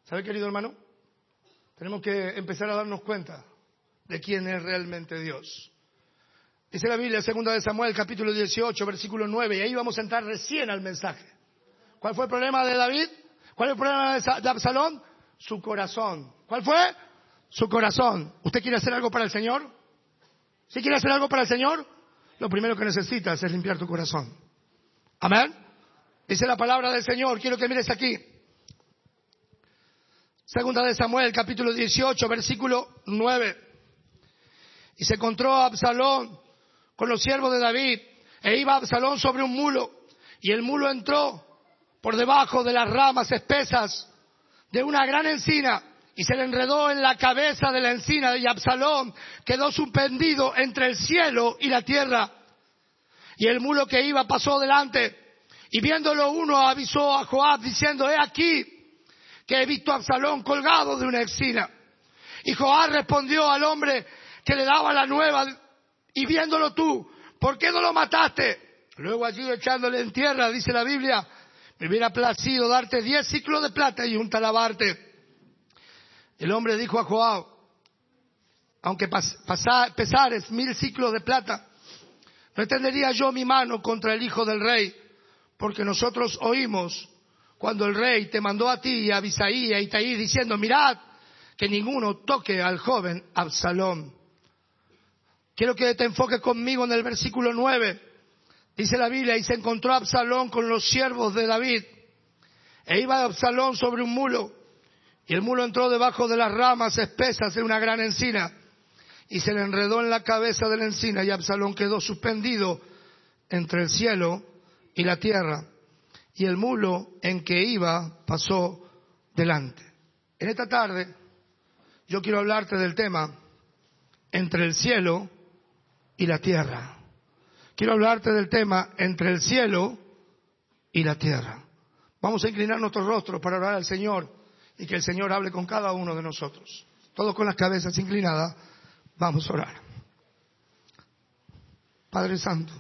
¿Sabe, querido hermano? Tenemos que empezar a darnos cuenta de quién es realmente Dios. Dice la Biblia, segunda de Samuel, capítulo 18, versículo 9, y ahí vamos a entrar recién al mensaje. ¿Cuál fue el problema de David? ¿Cuál es el problema de Absalón? Su corazón. ¿Cuál fue? Su corazón. ¿Usted quiere hacer algo para el Señor? ¿Si quiere hacer algo para el Señor? Lo primero que necesitas es limpiar tu corazón. Amén. Dice la palabra del Señor. Quiero que mires aquí. Segunda de Samuel, capítulo 18, versículo 9. Y se encontró a Absalón con los siervos de David. E iba Absalón sobre un mulo. Y el mulo entró por debajo de las ramas espesas de una gran encina y se le enredó en la cabeza de la encina y Absalón quedó suspendido entre el cielo y la tierra. Y el mulo que iba pasó delante y viéndolo uno avisó a Joab diciendo, he aquí que he visto a Absalón colgado de una encina. Y Joab respondió al hombre que le daba la nueva y viéndolo tú, ¿por qué no lo mataste? Luego allí echándole en tierra, dice la Biblia, me hubiera placido darte diez ciclos de plata y un talabarte. El hombre dijo a Joab, aunque pesares mil ciclos de plata, no extendería yo mi mano contra el hijo del rey, porque nosotros oímos cuando el rey te mandó a ti a Abisaí y a Itaí diciendo, mirad que ninguno toque al joven Absalón. Quiero que te enfoques conmigo en el versículo 9. Dice la Biblia, y se encontró Absalón con los siervos de David. E iba Absalón sobre un mulo, y el mulo entró debajo de las ramas espesas de una gran encina, y se le enredó en la cabeza de la encina, y Absalón quedó suspendido entre el cielo y la tierra, y el mulo en que iba pasó delante. En esta tarde yo quiero hablarte del tema entre el cielo y la tierra quiero hablarte del tema entre el cielo y la tierra. Vamos a inclinar nuestros rostros para orar al Señor y que el Señor hable con cada uno de nosotros. Todos con las cabezas inclinadas, vamos a orar. Padre Santo,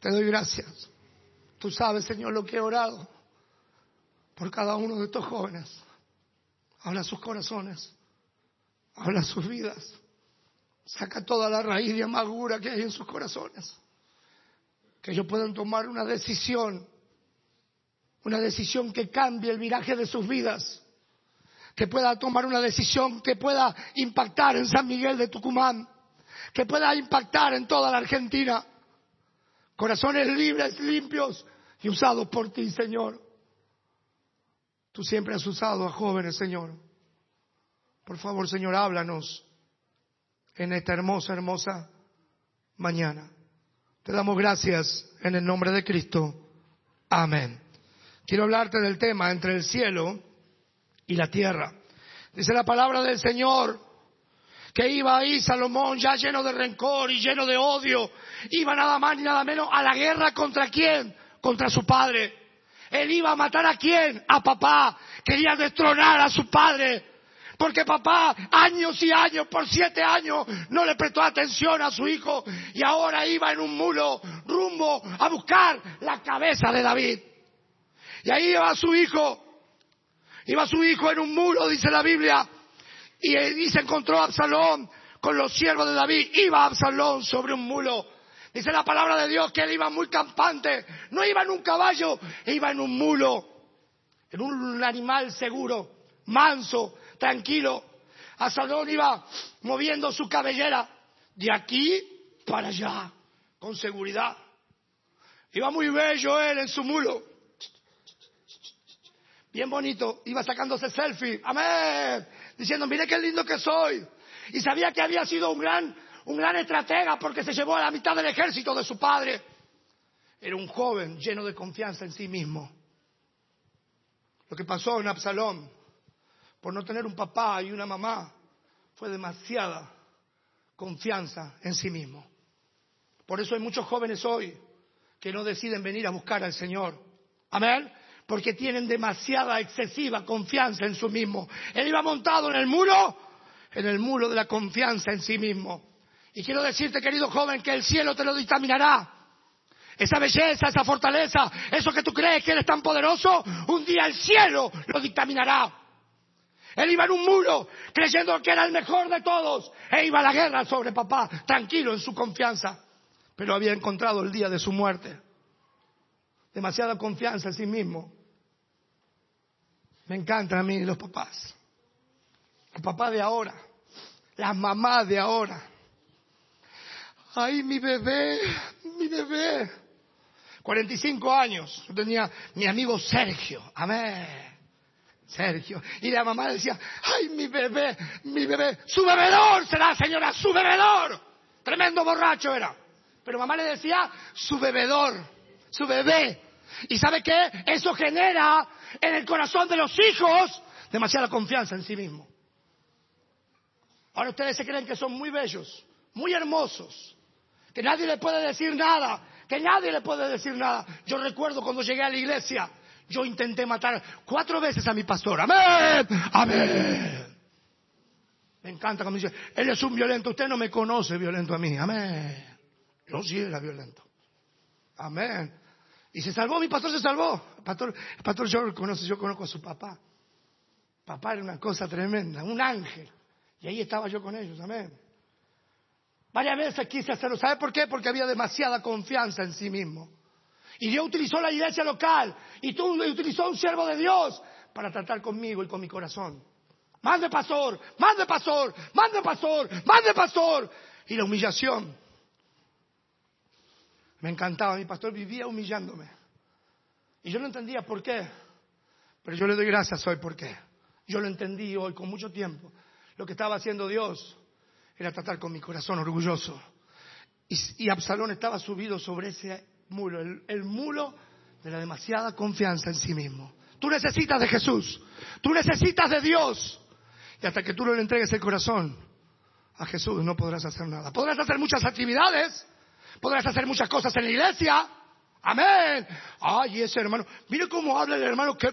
te doy gracias. Tú sabes, Señor, lo que he orado por cada uno de estos jóvenes. Habla sus corazones, habla sus vidas. Saca toda la raíz de amargura que hay en sus corazones que ellos puedan tomar una decisión, una decisión que cambie el viraje de sus vidas, que pueda tomar una decisión que pueda impactar en San Miguel de Tucumán, que pueda impactar en toda la Argentina. Corazones libres, limpios y usados por ti, Señor. Tú siempre has usado a jóvenes, Señor. Por favor, Señor, háblanos en esta hermosa, hermosa mañana. Te damos gracias en el nombre de Cristo. Amén. Quiero hablarte del tema entre el cielo y la tierra. Dice la palabra del Señor que iba ahí Salomón ya lleno de rencor y lleno de odio. Iba nada más ni nada menos a la guerra contra quién? Contra su padre. Él iba a matar a quién? A papá. Quería destronar a su padre. Porque papá, años y años, por siete años, no le prestó atención a su hijo y ahora iba en un mulo rumbo a buscar la cabeza de David. Y ahí iba su hijo Iba su hijo en un muro, dice la Biblia, y, se encontró Absalón con los siervos de David. Iba Absalón sobre un mulo. Dice la palabra de Dios que él iba muy campante. No iba en un caballo, iba en un mulo. En un animal seguro, manso, tranquilo. Absalón iba moviendo su cabellera de aquí para allá, con seguridad. Iba muy bello él en su mulo bien bonito, iba sacándose selfie, amén, diciendo, mire qué lindo que soy. Y sabía que había sido un gran, un gran estratega porque se llevó a la mitad del ejército de su padre. Era un joven lleno de confianza en sí mismo. Lo que pasó en Absalón, por no tener un papá y una mamá, fue demasiada confianza en sí mismo. Por eso hay muchos jóvenes hoy que no deciden venir a buscar al Señor. Amén porque tienen demasiada excesiva confianza en sí mismo. Él iba montado en el muro, en el muro de la confianza en sí mismo. Y quiero decirte, querido joven, que el cielo te lo dictaminará. Esa belleza, esa fortaleza, eso que tú crees que eres tan poderoso, un día el cielo lo dictaminará. Él iba en un muro creyendo que era el mejor de todos e iba a la guerra sobre papá, tranquilo en su confianza, pero había encontrado el día de su muerte demasiada confianza en sí mismo. Me encantan a mí los papás. El papá de ahora, las mamás de ahora. Ay, mi bebé, mi bebé. 45 años. Yo tenía mi amigo Sergio. Amén. Sergio. Y la mamá decía, ay, mi bebé, mi bebé. Su bebedor será, señora, su bebedor. Tremendo borracho era. Pero mamá le decía, su bebedor, su bebé. ¿Y sabe qué? Eso genera en el corazón de los hijos demasiada confianza en sí mismo. Ahora ustedes se creen que son muy bellos, muy hermosos, que nadie le puede decir nada, que nadie le puede decir nada. Yo recuerdo cuando llegué a la iglesia, yo intenté matar cuatro veces a mi pastor. Amén, amén. Me encanta cuando dice, él es un violento, usted no me conoce violento a mí. Amén. Yo sí era violento. Amén. Y se salvó, mi pastor se salvó. Pastor, el pastor yo conoce, yo conozco a su papá. Papá era una cosa tremenda, un ángel. Y ahí estaba yo con ellos, amén. Varias veces quise hacerlo. ¿Sabe por qué? Porque había demasiada confianza en sí mismo. Y Dios utilizó la iglesia local y tú utilizó un siervo de Dios para tratar conmigo y con mi corazón. Mande pastor, mande pastor, mande pastor, mande pastor. Y la humillación me encantaba, mi pastor vivía humillándome. Y yo no entendía por qué, pero yo le doy gracias hoy por qué. Yo lo entendí hoy con mucho tiempo. Lo que estaba haciendo Dios era tratar con mi corazón orgulloso. Y, Absalón estaba subido sobre ese mulo, el, el mulo de la demasiada confianza en sí mismo. Tú necesitas de Jesús, tú necesitas de Dios. Y hasta que tú no le entregues el corazón a Jesús no podrás hacer nada. Podrás hacer muchas actividades, Podrás hacer muchas cosas en la iglesia. Amén. Ay, ese hermano, mire cómo habla el hermano, qué,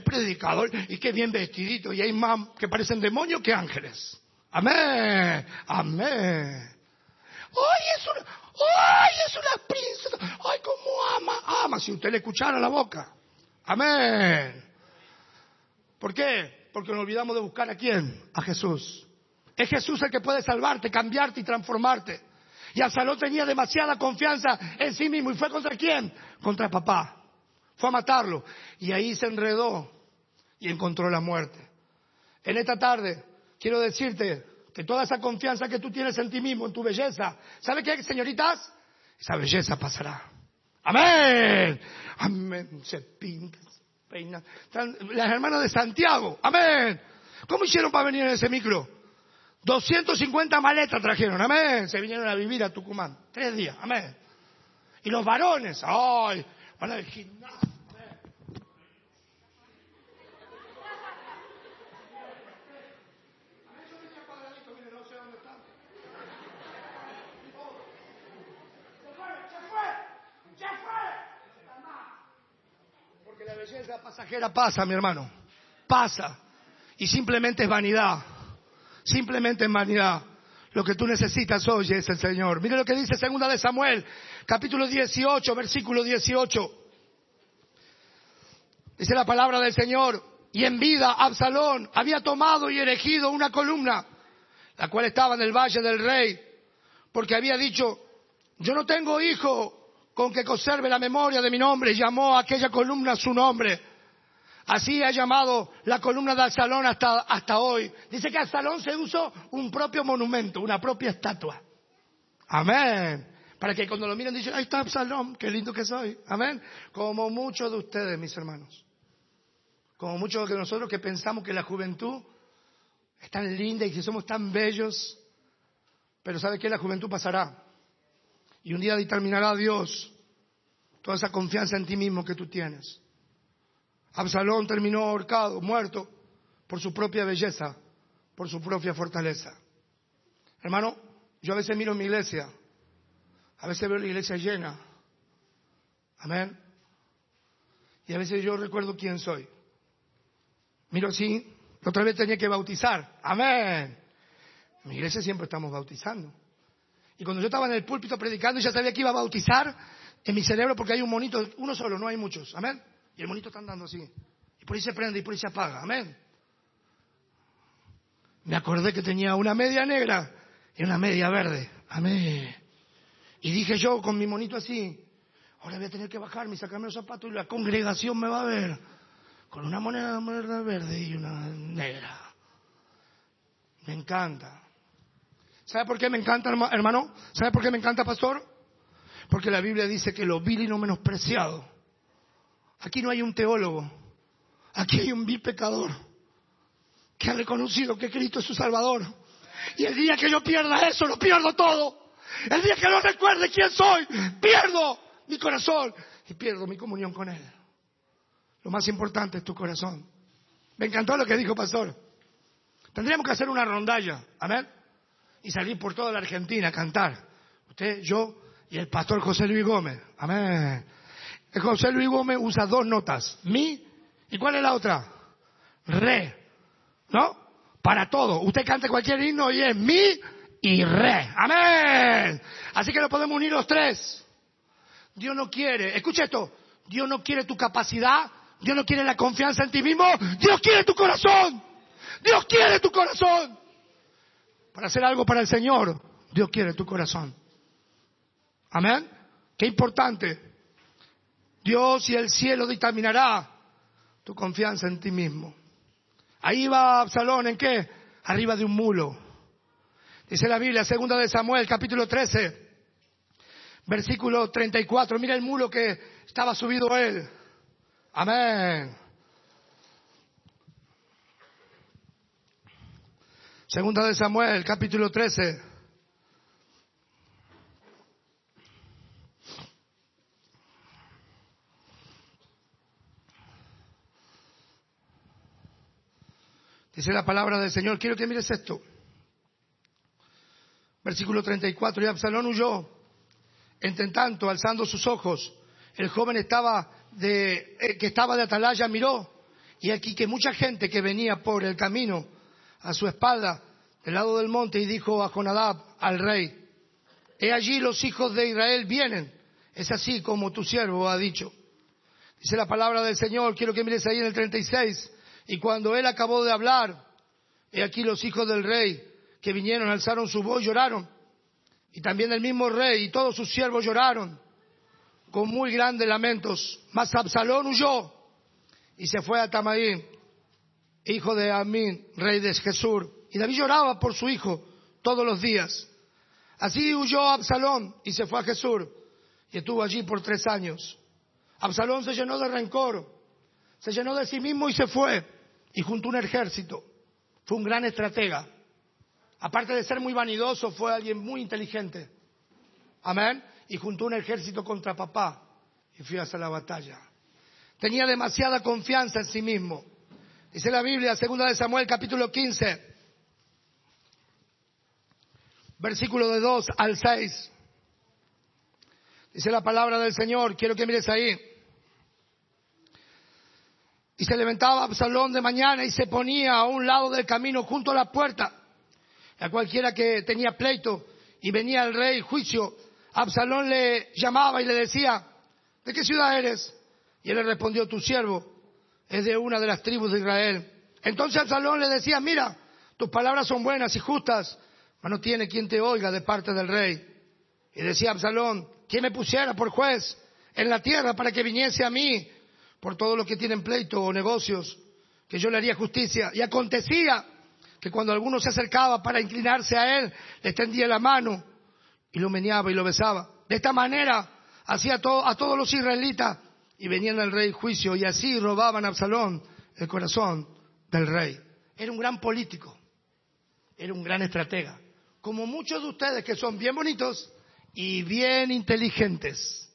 predicador y qué bien vestidito. Y hay más que parecen demonios que ángeles. Amén. Amén. Ay, es una, ay, es una princesa. Ay, cómo ama, ama. Si usted le escuchara la boca. Amén. ¿Por qué? Porque nos olvidamos de buscar a quién? A Jesús. Es Jesús el que puede salvarte, cambiarte y transformarte. Y Absalón tenía demasiada confianza en sí mismo. ¿Y fue contra quién? Contra papá. Fue a matarlo. Y ahí se enredó y encontró la muerte. En esta tarde quiero decirte que toda esa confianza que tú tienes en ti mismo, en tu belleza, ¿sabe qué, señoritas? Esa belleza pasará. Amén. Amén. Se pinta, se peina. Las hermanas de Santiago. Amén. ¿Cómo hicieron para venir en ese micro? 250 maletas trajeron. Amén. Se vinieron a vivir a Tucumán. Tres días. Amén. Y los varones. Ay, van al gimnasio. Amén. Porque la belleza pasajera pasa, mi hermano. Pasa. Y simplemente es vanidad. Simplemente es vanidad. Lo que tú necesitas hoy es el Señor. Mire lo que dice segunda de Samuel, capítulo 18, versículo 18. Dice la palabra del Señor. Y en vida Absalón había tomado y erigido una columna, la cual estaba en el valle del rey, porque había dicho, yo no tengo hijo con que conserve la memoria de mi nombre, y llamó a aquella columna su nombre. Así ha llamado la columna de Absalón hasta, hasta hoy. Dice que Absalón se usó un propio monumento, una propia estatua. Amén. Para que cuando lo miren dicen, ahí está Absalón, qué lindo que soy. Amén. Como muchos de ustedes, mis hermanos. Como muchos de nosotros que pensamos que la juventud es tan linda y que somos tan bellos. Pero ¿sabe qué? La juventud pasará. Y un día determinará Dios toda esa confianza en ti mismo que tú tienes. Absalón terminó ahorcado, muerto, por su propia belleza, por su propia fortaleza. Hermano, yo a veces miro mi iglesia, a veces veo la iglesia llena. Amén. Y a veces yo recuerdo quién soy. Miro así, otra vez tenía que bautizar. Amén. En mi iglesia siempre estamos bautizando. Y cuando yo estaba en el púlpito predicando y ya sabía que iba a bautizar, en mi cerebro, porque hay un monito, uno solo, no hay muchos. Amén. Y el monito está andando así. Y por ahí se prende y por ahí se apaga. Amén. Me acordé que tenía una media negra y una media verde. Amén. Y dije yo con mi monito así, ahora voy a tener que bajarme y sacarme los zapatos y la congregación me va a ver con una moneda, verde y una negra. Me encanta. ¿Sabe por qué me encanta, hermano? ¿Sabe por qué me encanta, pastor? Porque la Biblia dice que lo vil y no menospreciado. Aquí no hay un teólogo. Aquí hay un vil pecador que ha reconocido que Cristo es su Salvador. Y el día que yo pierda eso, lo pierdo todo. El día que no recuerde quién soy, pierdo mi corazón y pierdo mi comunión con Él. Lo más importante es tu corazón. Me encantó lo que dijo Pastor. Tendríamos que hacer una rondalla, amén, y salir por toda la Argentina a cantar. Usted, yo y el pastor José Luis Gómez, amén. José Luis Gómez usa dos notas, mi y cuál es la otra, re, ¿no? Para todo. Usted canta cualquier himno y es mi y re, amén. Así que lo podemos unir los tres. Dios no quiere, escucha esto, Dios no quiere tu capacidad, Dios no quiere la confianza en ti mismo, Dios quiere tu corazón. Dios quiere tu corazón. Para hacer algo para el Señor, Dios quiere tu corazón. Amén. Qué importante. Dios y el cielo dictaminará tu confianza en ti mismo. Ahí va Absalón, ¿en qué? Arriba de un mulo. Dice la Biblia, segunda de Samuel, capítulo 13, versículo 34. Mira el mulo que estaba subido él. Amén. Segunda de Samuel, capítulo 13. Dice la palabra del Señor. Quiero que mires esto. Versículo 34. Y Absalón huyó. Entre tanto, alzando sus ojos, el joven estaba de, eh, que estaba de atalaya miró. Y aquí que mucha gente que venía por el camino a su espalda, del lado del monte, y dijo a Jonadab, al rey, he allí los hijos de Israel vienen. Es así como tu siervo ha dicho. Dice la palabra del Señor, quiero que mires ahí en el 36. Y cuando él acabó de hablar, he aquí los hijos del rey que vinieron, alzaron su voz, lloraron. Y también el mismo rey y todos sus siervos lloraron con muy grandes lamentos. Mas Absalón huyó y se fue a Tamaín. hijo de Amín, rey de Jesús. Y David lloraba por su hijo todos los días. Así huyó Absalón y se fue a Jesús y estuvo allí por tres años. Absalón se llenó de rencor, se llenó de sí mismo y se fue y juntó un ejército. Fue un gran estratega. Aparte de ser muy vanidoso, fue alguien muy inteligente. Amén. Y juntó un ejército contra papá y fui hacer la batalla. Tenía demasiada confianza en sí mismo. Dice la Biblia, segunda de Samuel, capítulo 15, versículo de 2 al 6. Dice la palabra del Señor, quiero que mires ahí. Y se levantaba Absalón de mañana y se ponía a un lado del camino junto a la puerta. A cualquiera que tenía pleito y venía el rey juicio, Absalón le llamaba y le decía, ¿de qué ciudad eres? Y él le respondió, tu siervo es de una de las tribus de Israel. Entonces Absalón le decía, mira, tus palabras son buenas y justas, pero no tiene quien te oiga de parte del rey. Y decía Absalón, ¿quién me pusiera por juez en la tierra para que viniese a mí por todo lo que tienen pleito o negocios, que yo le haría justicia? Y acontecía que cuando alguno se acercaba para inclinarse a él, le extendía la mano y lo meneaba y lo besaba. De esta manera hacía a todos los israelitas y venían al rey juicio y así robaban a Absalón el corazón del rey. Era un gran político, era un gran estratega como muchos de ustedes que son bien bonitos y bien inteligentes.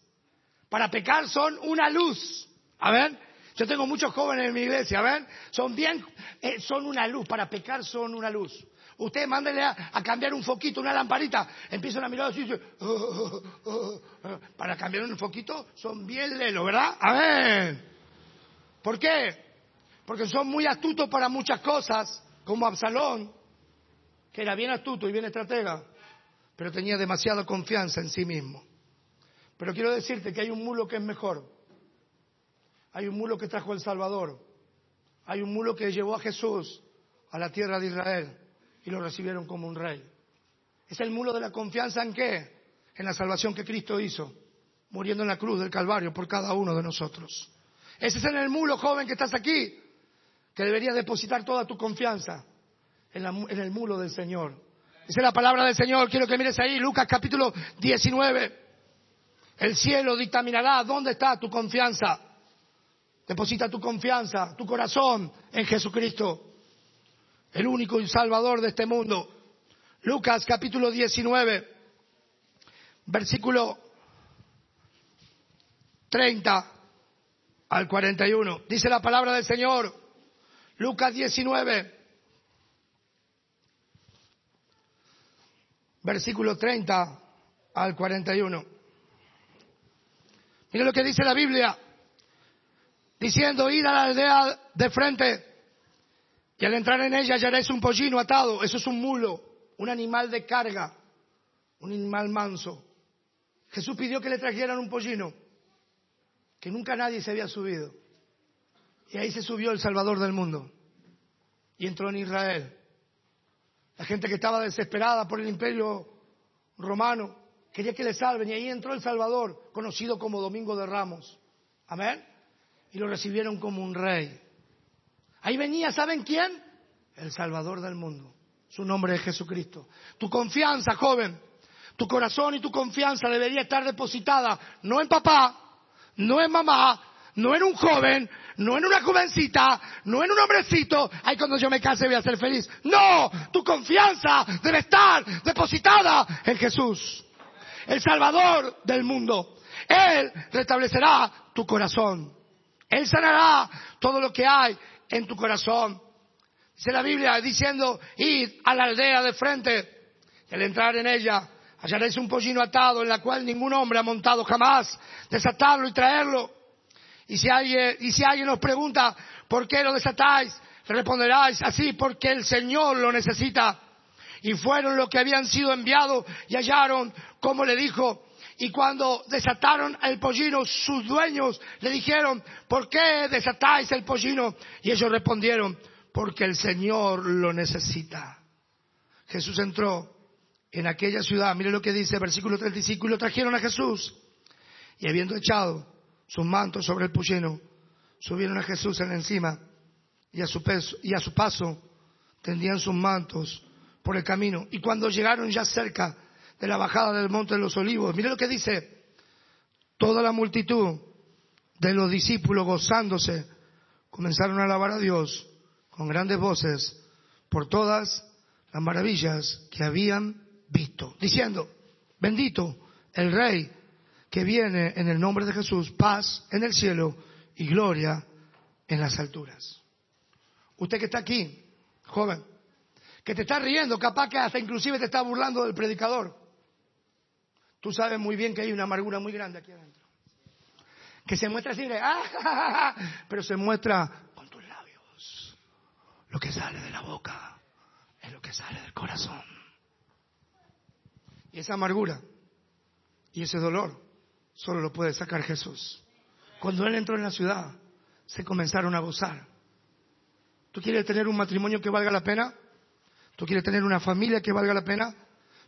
Para pecar son una luz. A ver, yo tengo muchos jóvenes en mi iglesia, a ver, son bien, eh, son una luz, para pecar son una luz. Usted mándele a, cambiar un foquito, una lamparita, empiezan a mirar así, y oh, oh, oh, para cambiar un foquito son bien lelos, ¿verdad? A ver. ¿Por qué? Porque son muy astutos para muchas cosas, como Absalón, que era bien astuto y bien estratega, pero tenía demasiada confianza en sí mismo. Pero quiero decirte que hay un mulo que es mejor. Hay un mulo que trajo el Salvador. Hay un mulo que llevó a Jesús a la tierra de Israel y lo recibieron como un rey. Es el mulo de la confianza en qué? En la salvación que Cristo hizo, muriendo en la cruz del Calvario por cada uno de nosotros. Ese es en el mulo, joven, que estás aquí, que deberías depositar toda tu confianza en, el mulo del Señor. Esa es la palabra del Señor. Quiero que mires ahí, Lucas capítulo 19. El cielo dictaminará dónde está tu confianza. Deposita tu confianza, tu corazón en Jesucristo, el único y salvador de este mundo. Lucas capítulo 19, versículo 30 al 41. Dice la palabra del Señor. Lucas 19, versículo 30 al 41. Mira lo que dice la Biblia, diciendo, ir a la aldea de frente y al entrar en ella hallaréis un pollino atado, eso es un mulo, un animal de carga, un animal manso. Jesús pidió que le trajeran un pollino, que nunca nadie se había subido. Y ahí se subió el Salvador del mundo y entró en Israel. La gente que estaba desesperada por el imperio romano quería que le salven y ahí entró el Salvador, conocido como Domingo de Ramos. Amén. Y lo recibieron como un rey. Ahí venía, ¿saben quién? El Salvador del mundo. Su nombre es Jesucristo. Tu confianza, joven, tu corazón y tu confianza debería estar depositada no en papá, no en mamá, no en un joven, no en una jovencita, no en un hombrecito, ay cuando yo me case voy a ser feliz. No, tu confianza debe estar depositada en Jesús, el Salvador del mundo. Él restablecerá tu corazón. Él sanará todo lo que hay en tu corazón. Dice la Biblia diciendo, id a la aldea de frente al entrar en ella hallaréis un pollino atado en la cual ningún hombre ha montado jamás, desatarlo y traerlo. Y si alguien, y si alguien nos pregunta, ¿por qué lo desatáis? Responderáis así, porque el Señor lo necesita. Y fueron los que habían sido enviados y hallaron, como le dijo. Y cuando desataron el pollino, sus dueños le dijeron, ¿por qué desatáis el pollino? Y ellos respondieron, porque el Señor lo necesita. Jesús entró en aquella ciudad, mire lo que dice versículo 35, y lo trajeron a Jesús. Y habiendo echado sus mantos sobre el pollino, subieron a Jesús en encima y a su, peso, y a su paso tendían sus mantos por el camino. Y cuando llegaron ya cerca de la bajada del monte de los olivos, mire lo que dice, toda la multitud de los discípulos gozándose comenzaron a alabar a Dios con grandes voces por todas las maravillas que habían visto, diciendo, bendito el Rey que viene en el nombre de Jesús, paz en el cielo y gloria en las alturas. Usted que está aquí, joven, que te está riendo, capaz que hasta inclusive te está burlando del predicador. Tú sabes muy bien que hay una amargura muy grande aquí adentro. Que se muestra así de, ¡ah! pero se muestra con tus labios. Lo que sale de la boca es lo que sale del corazón. Y esa amargura y ese dolor solo lo puede sacar Jesús. Cuando Él entró en la ciudad, se comenzaron a gozar. ¿Tú quieres tener un matrimonio que valga la pena? ¿Tú quieres tener una familia que valga la pena?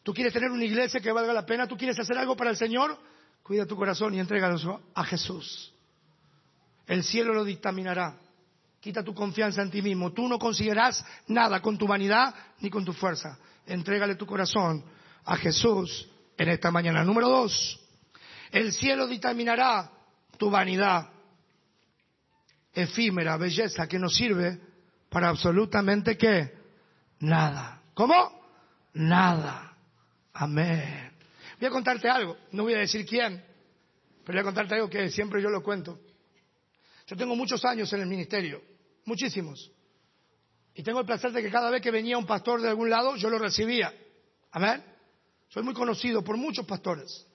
¿Tú quieres tener una iglesia que valga la pena? ¿Tú quieres hacer algo para el Señor? Cuida tu corazón y entrégalo a Jesús. El cielo lo dictaminará. Quita tu confianza en ti mismo. Tú no conseguirás nada con tu vanidad ni con tu fuerza. Entrégale tu corazón a Jesús en esta mañana. Número dos, el cielo dictaminará tu vanidad, efímera, belleza, que no sirve para absolutamente qué? Nada. ¿Cómo? Nada. Amén. Voy a contarte algo, no voy a decir quién, pero voy a contarte algo que siempre yo lo cuento. Yo tengo muchos años en el ministerio, muchísimos. Y tengo el placer de que cada vez que venía un pastor de algún lado, yo lo recibía. Amén. Soy muy conocido por muchos pastores.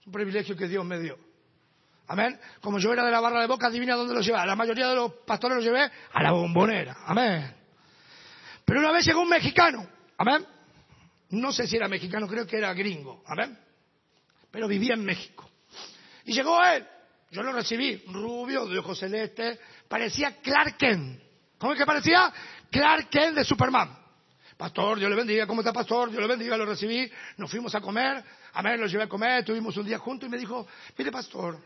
Es un privilegio que Dios me dio. Amén. Como yo era de la barra de boca, adivina dónde lo llevaba. La mayoría de los pastores los llevé a la bombonera. Amén. Pero una vez llegó un mexicano. Amén. No sé si era mexicano, creo que era gringo. Amén. Pero vivía en México. Y llegó él. Yo lo recibí. Rubio, de ojos celeste. Parecía Clark Kent. ¿Cómo es que parecía? Clark Kent de Superman. Pastor, Dios le bendiga, ¿cómo está pastor? Dios le bendiga, lo recibí, nos fuimos a comer, amén, lo llevé a comer, estuvimos un día juntos y me dijo, mire pastor,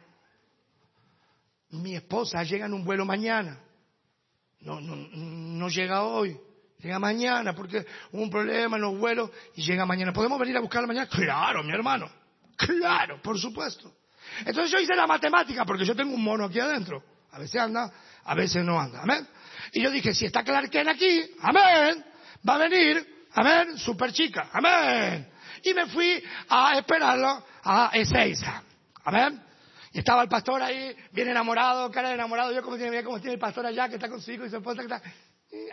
mi esposa llega en un vuelo mañana. No, no, no llega hoy, llega mañana porque hubo un problema en los vuelos y llega mañana. ¿Podemos venir a buscarla mañana? Claro, mi hermano. Claro, por supuesto. Entonces yo hice la matemática porque yo tengo un mono aquí adentro. A veces anda, a veces no anda. Amén. Y yo dije, si está Clark Kent aquí, amén, va a venir, amén, super chica, amén. Y me fui a esperarlo a Ezeiza. Amén. Y estaba el pastor ahí, bien enamorado, cara de enamorado. Yo como tiene, como tiene el pastor allá, que está con su hijo y su esposa, que está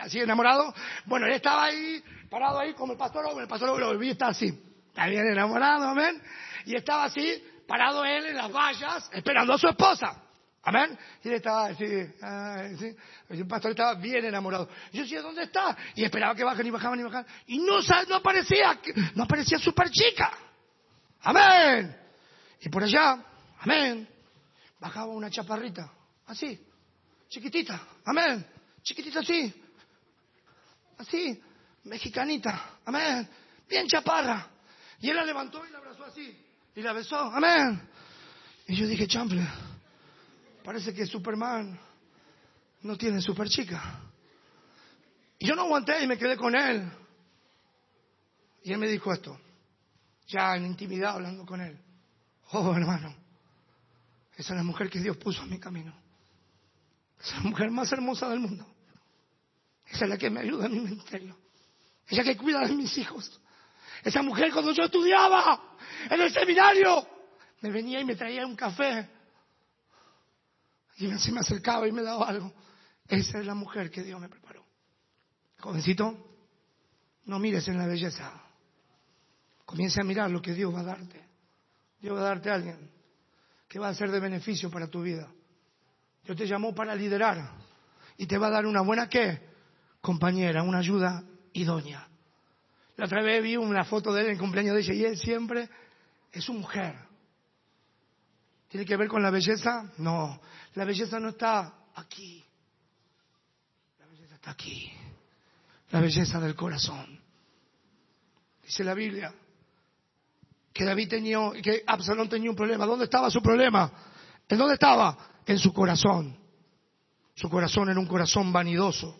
así enamorado. Bueno, él estaba ahí, parado ahí como el pastor, el pastor lo volví, está así. Está bien enamorado, amén. Y estaba así, parado él en las vallas, esperando a su esposa. Amén. Y él estaba así, así. El pastor estaba bien enamorado. Yo decía, ¿dónde está? Y esperaba que bajen y bajaban y bajaban. Y no, no aparecía, no aparecía super chica. Amén. Y por allá, amén, bajaba una chaparrita, así, chiquitita, amén, chiquitita así, así, mexicanita, amén, bien chaparra. Y él la levantó y la abrazó así, y la besó, amén. Y yo dije, chample, parece que Superman no tiene super chica. Y yo no aguanté y me quedé con él. Y él me dijo esto, ya en intimidad hablando con él. Oh, hermano, esa es la mujer que Dios puso en mi camino. Esa es la mujer más hermosa del mundo. Esa es la que me ayuda en mi ministerio. Ella que cuida de mis hijos. Esa mujer cuando yo estudiaba en el seminario, me venía y me traía un café. Y se me acercaba y me daba algo. Esa es la mujer que Dios me preparó. Jovencito, no mires en la belleza. Comienza a mirar lo que Dios va a darte. Dios va a darte a alguien que va a ser de beneficio para tu vida. Dios te llamó para liderar y te va a dar una buena qué? Compañera, una ayuda idónea. La otra vez vi una foto de él en cumpleaños de ella y él siempre es su mujer. ¿Tiene que ver con la belleza? No, la belleza no está aquí. La belleza está aquí. La belleza del corazón. Dice la Biblia que David tenía, que Absalón tenía un problema. ¿Dónde estaba su problema? ¿En dónde estaba? En su corazón. Su corazón era un corazón vanidoso,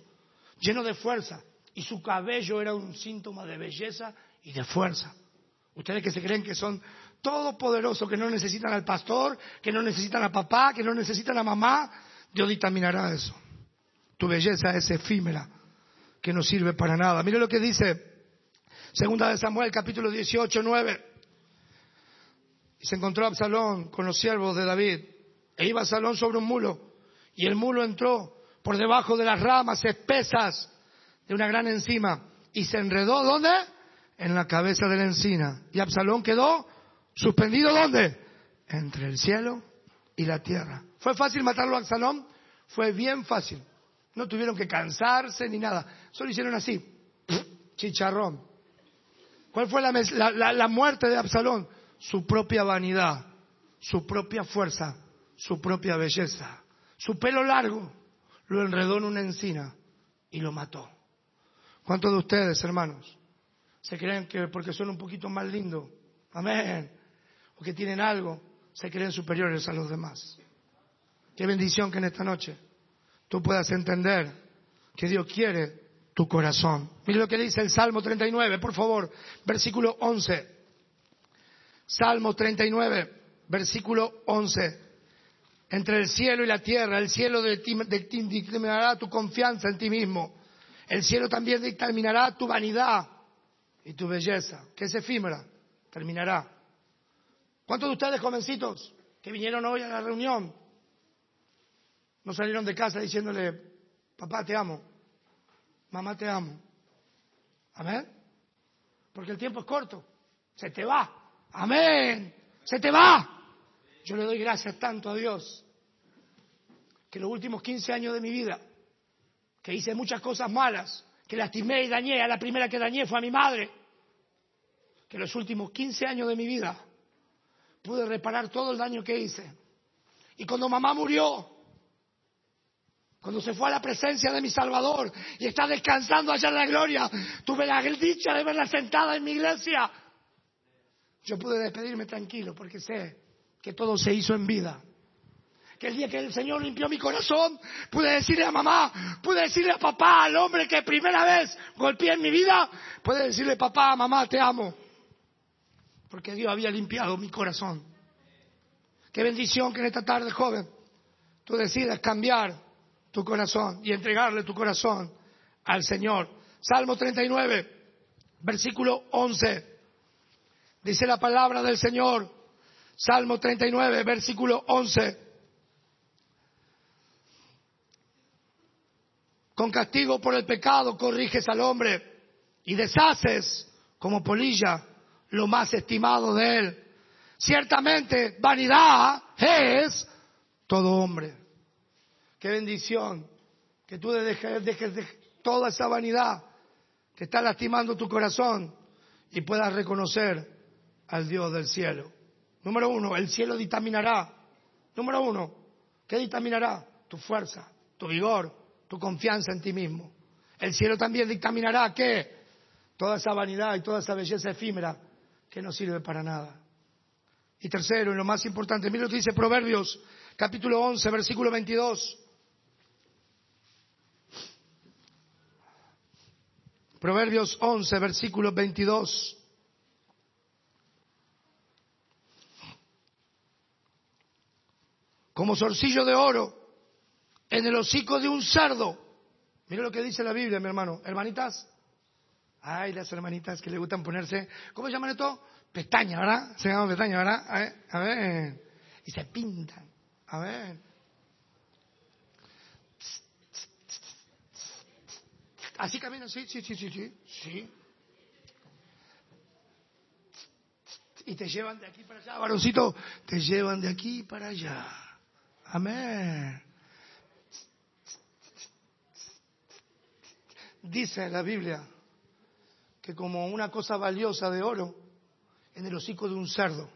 lleno de fuerza, y su cabello era un síntoma de belleza y de fuerza. Ustedes que se creen que son todopoderosos, que no necesitan al pastor, que no necesitan a papá, que no necesitan a mamá, Dios dictaminará eso. Tu belleza es efímera, que no sirve para nada. Mire lo que dice Segunda de Samuel, capítulo 18, 9. Y se encontró Absalón con los siervos de David. E iba Absalón sobre un mulo. Y el mulo entró por debajo de las ramas espesas de una gran encima. Y se enredó, ¿dónde? En la cabeza de la encina. Y Absalón quedó suspendido, ¿dónde? Entre el cielo y la tierra. ¿Fue fácil matarlo a Absalón? Fue bien fácil. No tuvieron que cansarse ni nada. Solo hicieron así. Chicharrón. ¿Cuál fue la, la, muerte de Absalón? Su propia vanidad, su propia fuerza, su propia belleza. Su pelo largo lo enredó en una encina y lo mató. ¿Cuántos de ustedes, hermanos, se creen que porque son un poquito más lindos, amén, o que tienen algo, se creen superiores a los demás? Qué bendición que en esta noche tú puedas entender que Dios quiere tu corazón. Mire lo que dice el Salmo 39, por favor, versículo 11. Salmo 39, versículo 11. Entre el cielo y la tierra, el cielo dictaminará tu confianza en ti mismo. El cielo también dictaminará tu vanidad y tu belleza, que es efímera, terminará. ¿Cuántos de ustedes, jovencitos, que vinieron hoy a la reunión, no salieron de casa diciéndole, papá, te amo? mamá te amo. Amén. Porque el tiempo es corto. Se te va. Amén. Se te va. Yo le doy gracias tanto a Dios que los últimos 15 años de mi vida, que hice muchas cosas malas, que lastimé y dañé, a la primera que dañé fue a mi madre, que los últimos 15 años de mi vida pude reparar todo el daño que hice. Y cuando mamá murió, cuando se fue a la presencia de mi Salvador y está descansando allá en la gloria, tuve la dicha de verla sentada en mi iglesia. Yo pude despedirme tranquilo porque sé que todo se hizo en vida. Que el día que el Señor limpió mi corazón, pude decirle a mamá, pude decirle a papá, al hombre que primera vez golpeé en mi vida, pude decirle papá, mamá, te amo. Porque Dios había limpiado mi corazón. Qué bendición que en esta tarde, joven, tú decidas cambiar tu corazón y entregarle tu corazón al Señor. Salmo 39, versículo 11. Dice la palabra del Señor. Salmo 39, versículo 11. Con castigo por el pecado corriges al hombre y deshaces como polilla lo más estimado de él. Ciertamente, vanidad es todo hombre. Qué bendición que tú dejes, de toda esa vanidad que está lastimando tu corazón y puedas reconocer al Dios del cielo. Número uno, el cielo dictaminará. Número uno, ¿qué dictaminará? Tu fuerza, tu vigor, tu confianza en ti mismo. El cielo también dictaminará que toda esa vanidad y toda esa belleza efímera que no sirve para nada. Y tercero, y lo más importante, mira lo que dice Proverbios, capítulo 11, versículo 22. Proverbios 11, versículo 22. Como zorcillo de oro en el hocico de un cerdo. Mira lo que dice la Biblia, mi hermano. Hermanitas. Ay, las hermanitas que le gustan ponerse, ¿cómo llaman esto? Pestaña, ¿verdad? Se llaman pestaña, ¿verdad? A ver, a ver. Y se pintan. A ver. Así caminan, sí, sí, sí, sí, sí, sí. Y te llevan de aquí para allá, varoncito, te llevan de aquí para allá. Amén. Dice la Biblia que como una cosa valiosa de oro en el hocico de un cerdo.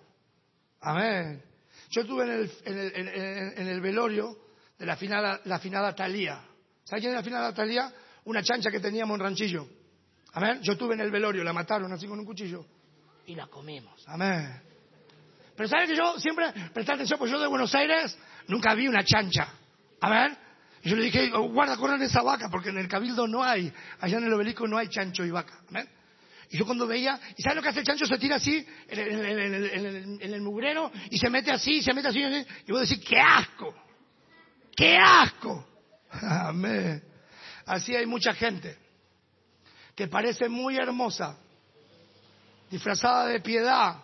Amén. Yo estuve en el, en el, en el, velorio de la finada, la finada Talía. ¿Sabes quién es la finada Talía? una chancha que teníamos en Ranchillo. Amén. Yo estuve en el velorio, la mataron así con un cuchillo y la comimos. Amén. Pero ¿sabes que yo siempre, presté atención, pues yo de Buenos Aires nunca vi una chancha. Amén. Y yo le dije, oh, guarda, corran esa vaca, porque en el cabildo no hay, allá en el obelisco no hay chancho y vaca. Amén. Y yo cuando veía, ¿y sabes lo que hace el chancho? Se tira así en el, en el- en el- en el mugrero y se mete así, se mete así. Y vos decís, ¡qué asco! ¡Qué asco! Amén. Así hay mucha gente que parece muy hermosa, disfrazada de piedad.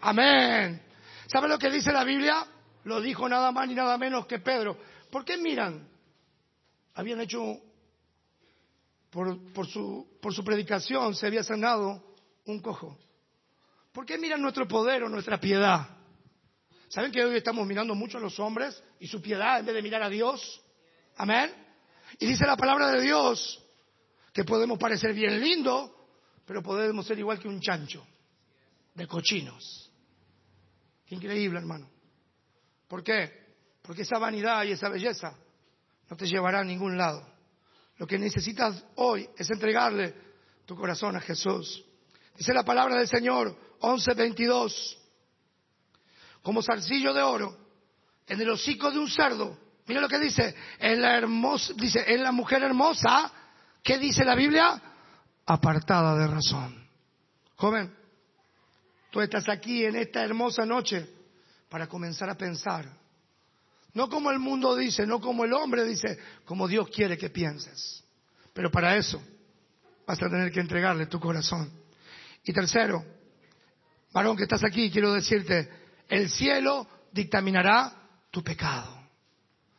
Amén. ¿Sabe lo que dice la Biblia? Lo dijo nada más ni nada menos que Pedro. ¿Por qué miran? Habían hecho, por, por su, por su predicación, se había sanado un cojo. ¿Por qué miran nuestro poder o nuestra piedad? ¿Saben que hoy estamos mirando mucho a los hombres y su piedad en vez de mirar a Dios? Amén. Y dice la palabra de Dios que podemos parecer bien lindo, pero podemos ser igual que un chancho de cochinos. Increíble, hermano. ¿Por qué? Porque esa vanidad y esa belleza no te llevará a ningún lado. Lo que necesitas hoy es entregarle tu corazón a Jesús. Dice la palabra del Señor 11:22. Como zarcillo de oro en el hocico de un cerdo. Mira lo que dice. Es la hermosa, dice, es la mujer hermosa. ¿Qué dice la Biblia? Apartada de razón. Joven, tú estás aquí en esta hermosa noche para comenzar a pensar. No como el mundo dice, no como el hombre dice, como Dios quiere que pienses. Pero para eso vas a tener que entregarle tu corazón. Y tercero, varón que estás aquí, quiero decirte, el cielo dictaminará tu pecado.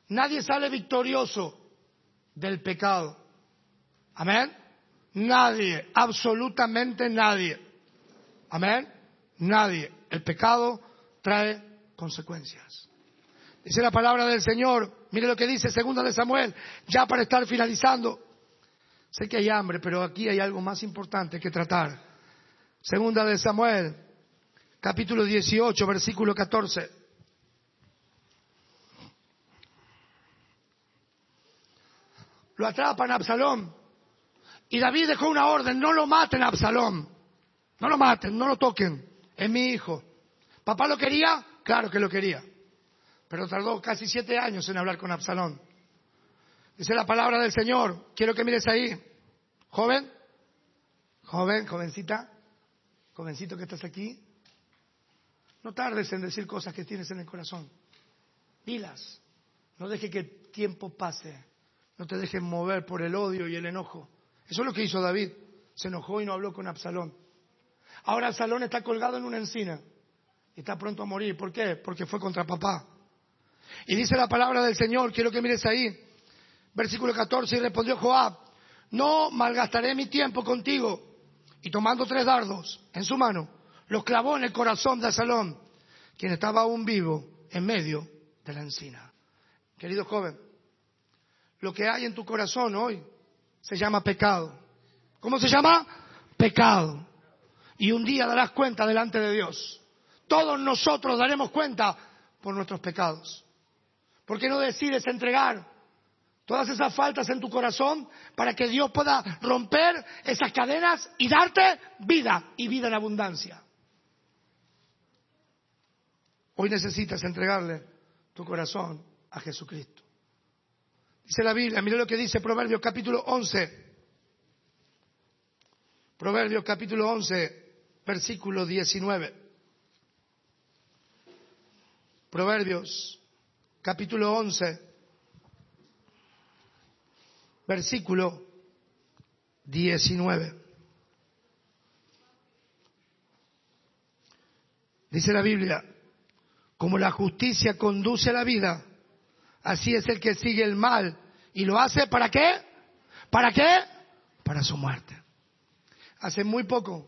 Nadie sale victorioso del pecado. Amén. Nadie, absolutamente nadie. Amén. Nadie. El pecado trae consecuencias. Dice la palabra del Señor. Mire lo que dice segunda de Samuel, ya para estar finalizando. Sé que hay hambre, pero aquí hay algo más importante que tratar. Segunda de Samuel, capítulo 18, versículo 14. Lo atrapan a Absalón. Y David dejó una orden, no lo maten a Absalón. No lo maten, no lo toquen. Es mi hijo. ¿Papá lo quería? Claro que lo quería. Pero tardó casi siete años en hablar con Absalón. Dice la palabra del Señor. Quiero que mires ahí. Joven, joven, jovencita, jovencito que estás aquí. No tardes en decir cosas que tienes en el corazón. Dilas. No deje que el tiempo pase. No te dejes mover por el odio y el enojo. Eso es lo que hizo David. Se enojó y no habló con Absalón. Ahora Absalón está colgado en una encina está pronto a morir. ¿Por qué? Porque fue contra papá. Y dice la palabra del Señor, quiero que mires ahí, versículo 14, y respondió Joab, no malgastaré mi tiempo contigo. Y tomando tres dardos en su mano, los clavó en el corazón de Absalón, quien estaba aún vivo en medio de la encina. Querido joven, lo que hay en tu corazón hoy se llama pecado. ¿Cómo se llama? Pecado. Y un día darás cuenta delante de Dios. Todos nosotros daremos cuenta por nuestros pecados. ¿Por qué no decides entregar todas esas faltas en tu corazón para que Dios pueda romper esas cadenas y darte vida y vida en abundancia? Hoy necesitas entregarle tu corazón a Jesucristo. Dice la Biblia, mire lo que dice Proverbios capítulo 11. Proverbios capítulo 11, versículo 19. Proverbios capítulo 11, versículo 19. Dice la Biblia, como la justicia conduce a la vida, así es el que sigue el mal y lo hace para qué? ¿Para qué? Para su muerte. Hace muy poco,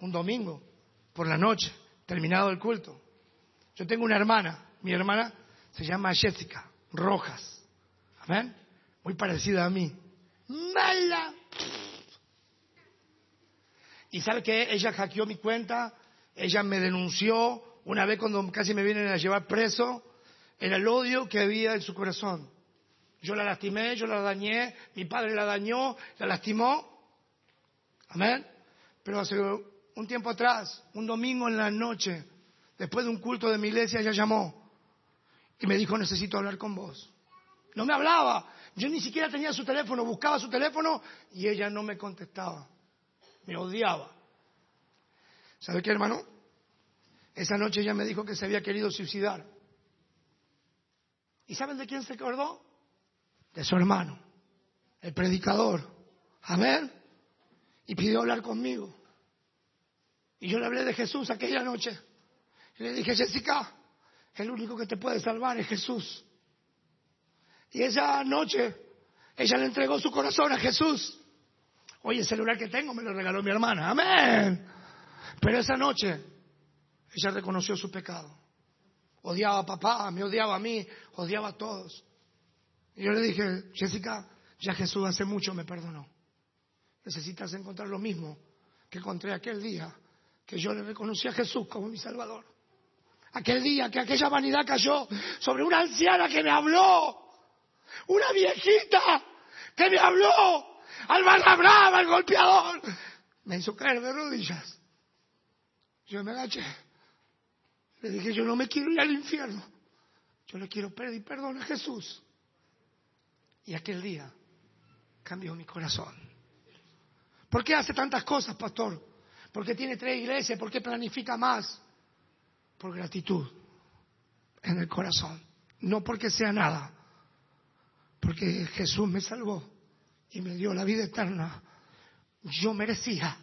un domingo, por la noche, terminado el culto, yo tengo una hermana, mi hermana se llama Jessica Rojas, amén, muy parecida a mí, mala. Y sabe que ella hackeó mi cuenta, ella me denunció una vez cuando casi me vienen a llevar preso, era el odio que había en su corazón. Yo la lastimé, yo la dañé, mi padre la dañó, la lastimó. Amén. Pero hace un tiempo atrás, un domingo en la noche, después de un culto de mi iglesia, ella llamó y me dijo, necesito hablar con vos. No me hablaba. Yo ni siquiera tenía su teléfono, buscaba su teléfono y ella no me contestaba. Me odiaba. ¿Sabe qué, hermano? Esa noche ella me dijo que se había querido suicidar. ¿Y saben de quién se acordó? De su hermano, el predicador. Amén. Y pidió hablar conmigo. Y yo le hablé de Jesús aquella noche. Y le dije, Jessica, el único que te puede salvar es Jesús. Y esa noche ella le entregó su corazón a Jesús. Oye, el celular que tengo me lo regaló mi hermana. Amén. Pero esa noche ella reconoció su pecado. Odiaba a papá, me odiaba a mí, odiaba a todos. Y yo le dije, Jessica, ya Jesús hace mucho me perdonó. Necesitas encontrar lo mismo que encontré aquel día que yo le reconocí a Jesús como mi Salvador. Aquel día que aquella vanidad cayó sobre una anciana que me habló una viejita que me habló al barra brava, al golpeador. Me hizo caer de rodillas. Yo me agaché. Le dije, yo no me quiero ir al infierno. Yo le quiero pedir perdón a Jesús. Y aquel día cambió mi corazón. ¿Por qué hace tantas cosas, pastor? ¿Por qué tiene tres iglesias? ¿Por qué planifica más? Por gratitud en el corazón. No porque sea nada, porque Jesús me salvó y me dio la vida eterna. Yo merecía,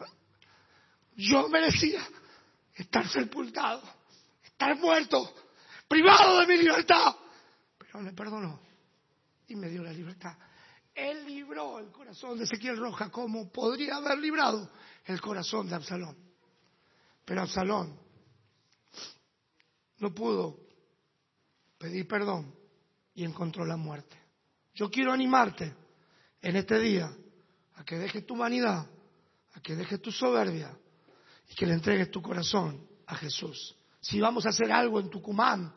yo merecía estar sepultado, estar muerto, privado de mi libertad. Pero me perdonó y me dio la libertad. Él libró el corazón de Ezequiel Roja como podría haber librado el corazón de Absalón. Pero Absalón no pudo pedir perdón y encontró la muerte. Yo quiero animarte en este día a que dejes tu humanidad, a que dejes tu soberbia y que le entregues tu corazón a Jesús. Si vamos a hacer algo en Tucumán,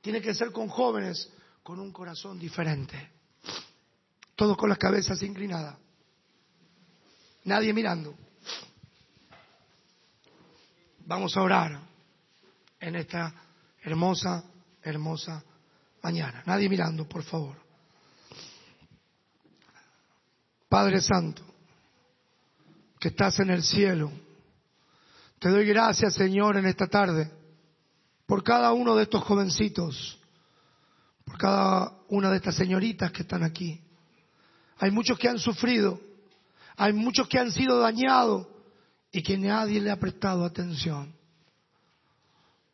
tiene que ser con jóvenes con un corazón diferente. Todos con las cabezas inclinadas. Nadie mirando. Vamos a orar en esta hermosa, hermosa mañana. Nadie mirando, por favor. Padre Santo, que estás en el cielo, te doy gracias, Señor, en esta tarde, por cada uno de estos jovencitos, por cada una de estas señoritas que están aquí. Hay muchos que han sufrido, hay muchos que han sido dañados y que nadie le ha prestado atención.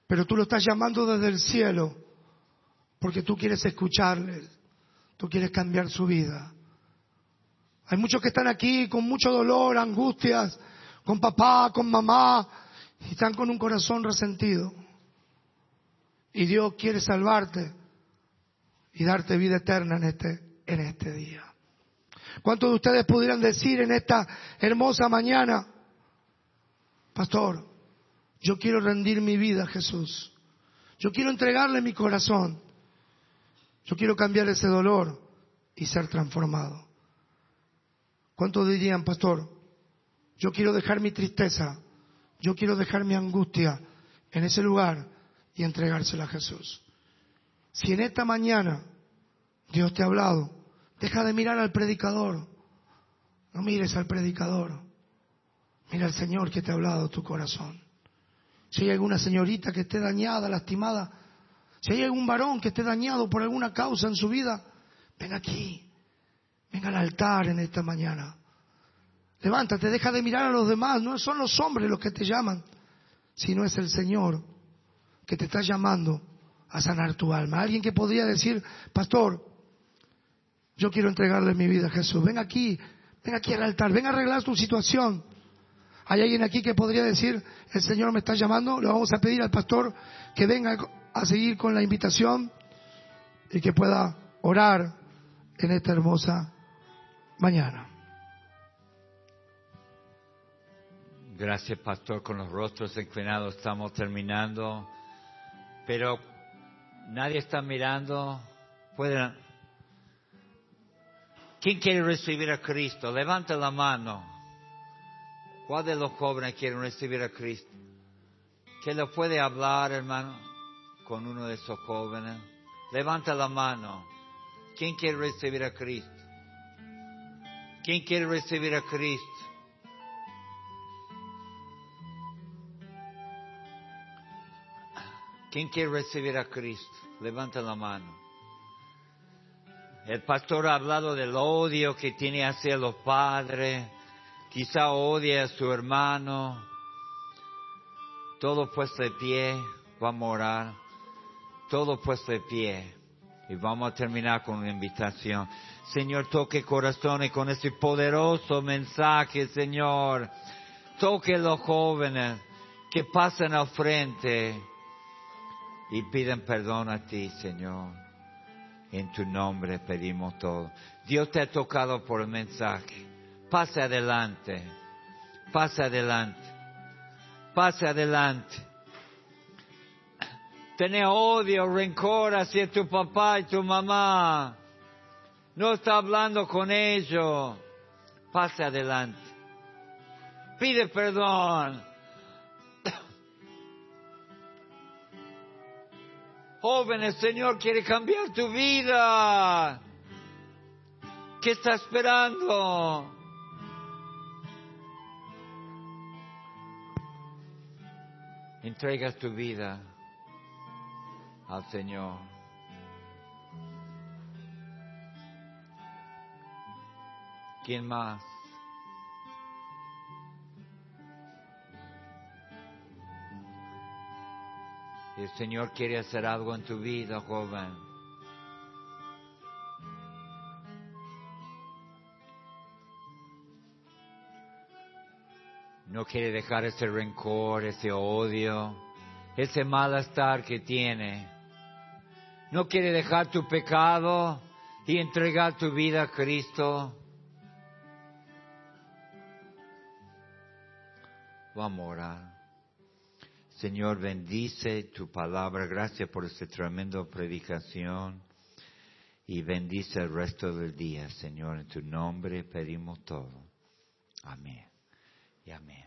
Pero tú lo estás llamando desde el cielo porque tú quieres escucharles, tú quieres cambiar su vida. Hay muchos que están aquí con mucho dolor, angustias, con papá, con mamá, y están con un corazón resentido. Y Dios quiere salvarte y darte vida eterna en este, en este día. ¿Cuántos de ustedes pudieran decir en esta hermosa mañana, Pastor, yo quiero rendir mi vida a Jesús. Yo quiero entregarle mi corazón. Yo quiero cambiar ese dolor y ser transformado. ¿Cuántos dirían, pastor, yo quiero dejar mi tristeza, yo quiero dejar mi angustia en ese lugar y entregársela a Jesús? Si en esta mañana Dios te ha hablado, deja de mirar al predicador, no mires al predicador, mira al Señor que te ha hablado tu corazón. Si hay alguna señorita que esté dañada, lastimada, si hay algún varón que esté dañado por alguna causa en su vida, ven aquí. Venga al altar en esta mañana. Levántate, deja de mirar a los demás. No son los hombres los que te llaman, sino es el Señor que te está llamando a sanar tu alma. Alguien que podría decir, pastor, yo quiero entregarle mi vida a Jesús. Ven aquí, ven aquí al altar, ven a arreglar tu situación. Hay alguien aquí que podría decir, el Señor me está llamando, le vamos a pedir al pastor que venga a seguir con la invitación y que pueda orar en esta hermosa mañana. Gracias, pastor. Con los rostros inclinados estamos terminando. Pero nadie está mirando. Pueden. ¿Quién quiere recibir a Cristo? Levanta la mano. ¿Cuál de los jóvenes quiere recibir a Cristo? ¿Que lo puede hablar, hermano, con uno de esos jóvenes? Levanta la mano. ¿Quién quiere recibir a Cristo? ¿Quién quiere recibir a Cristo? ¿Quién quiere recibir a Cristo? Levanta la mano. El pastor ha hablado del odio que tiene hacia los padres. Quizá odia a su hermano. Todo puesto de pie. Vamos a orar. Todo puesto de pie. Y vamos a terminar con una invitación. Señor, toque corazones con este poderoso mensaje, Señor. Toque los jóvenes que pasan al frente y piden perdón a ti, Señor. En tu nombre pedimos todo. Dios te ha tocado por el mensaje. Pase adelante. Pase adelante. Pase adelante. Tener odio, rencor hacia tu papá y tu mamá. No está hablando con ellos. Pase adelante. Pide perdón. Jóvenes, Señor quiere cambiar tu vida. ¿Qué está esperando? Entregas tu vida al Señor. ¿Quién más? El Señor quiere hacer algo en tu vida, joven. No quiere dejar ese rencor, ese odio, ese malestar que tiene. No quiere dejar tu pecado y entregar tu vida a Cristo. Vamos a orar. Señor, bendice tu palabra. Gracias por esta tremenda predicación. Y bendice el resto del día, Señor. En tu nombre pedimos todo. Amén. Y amén.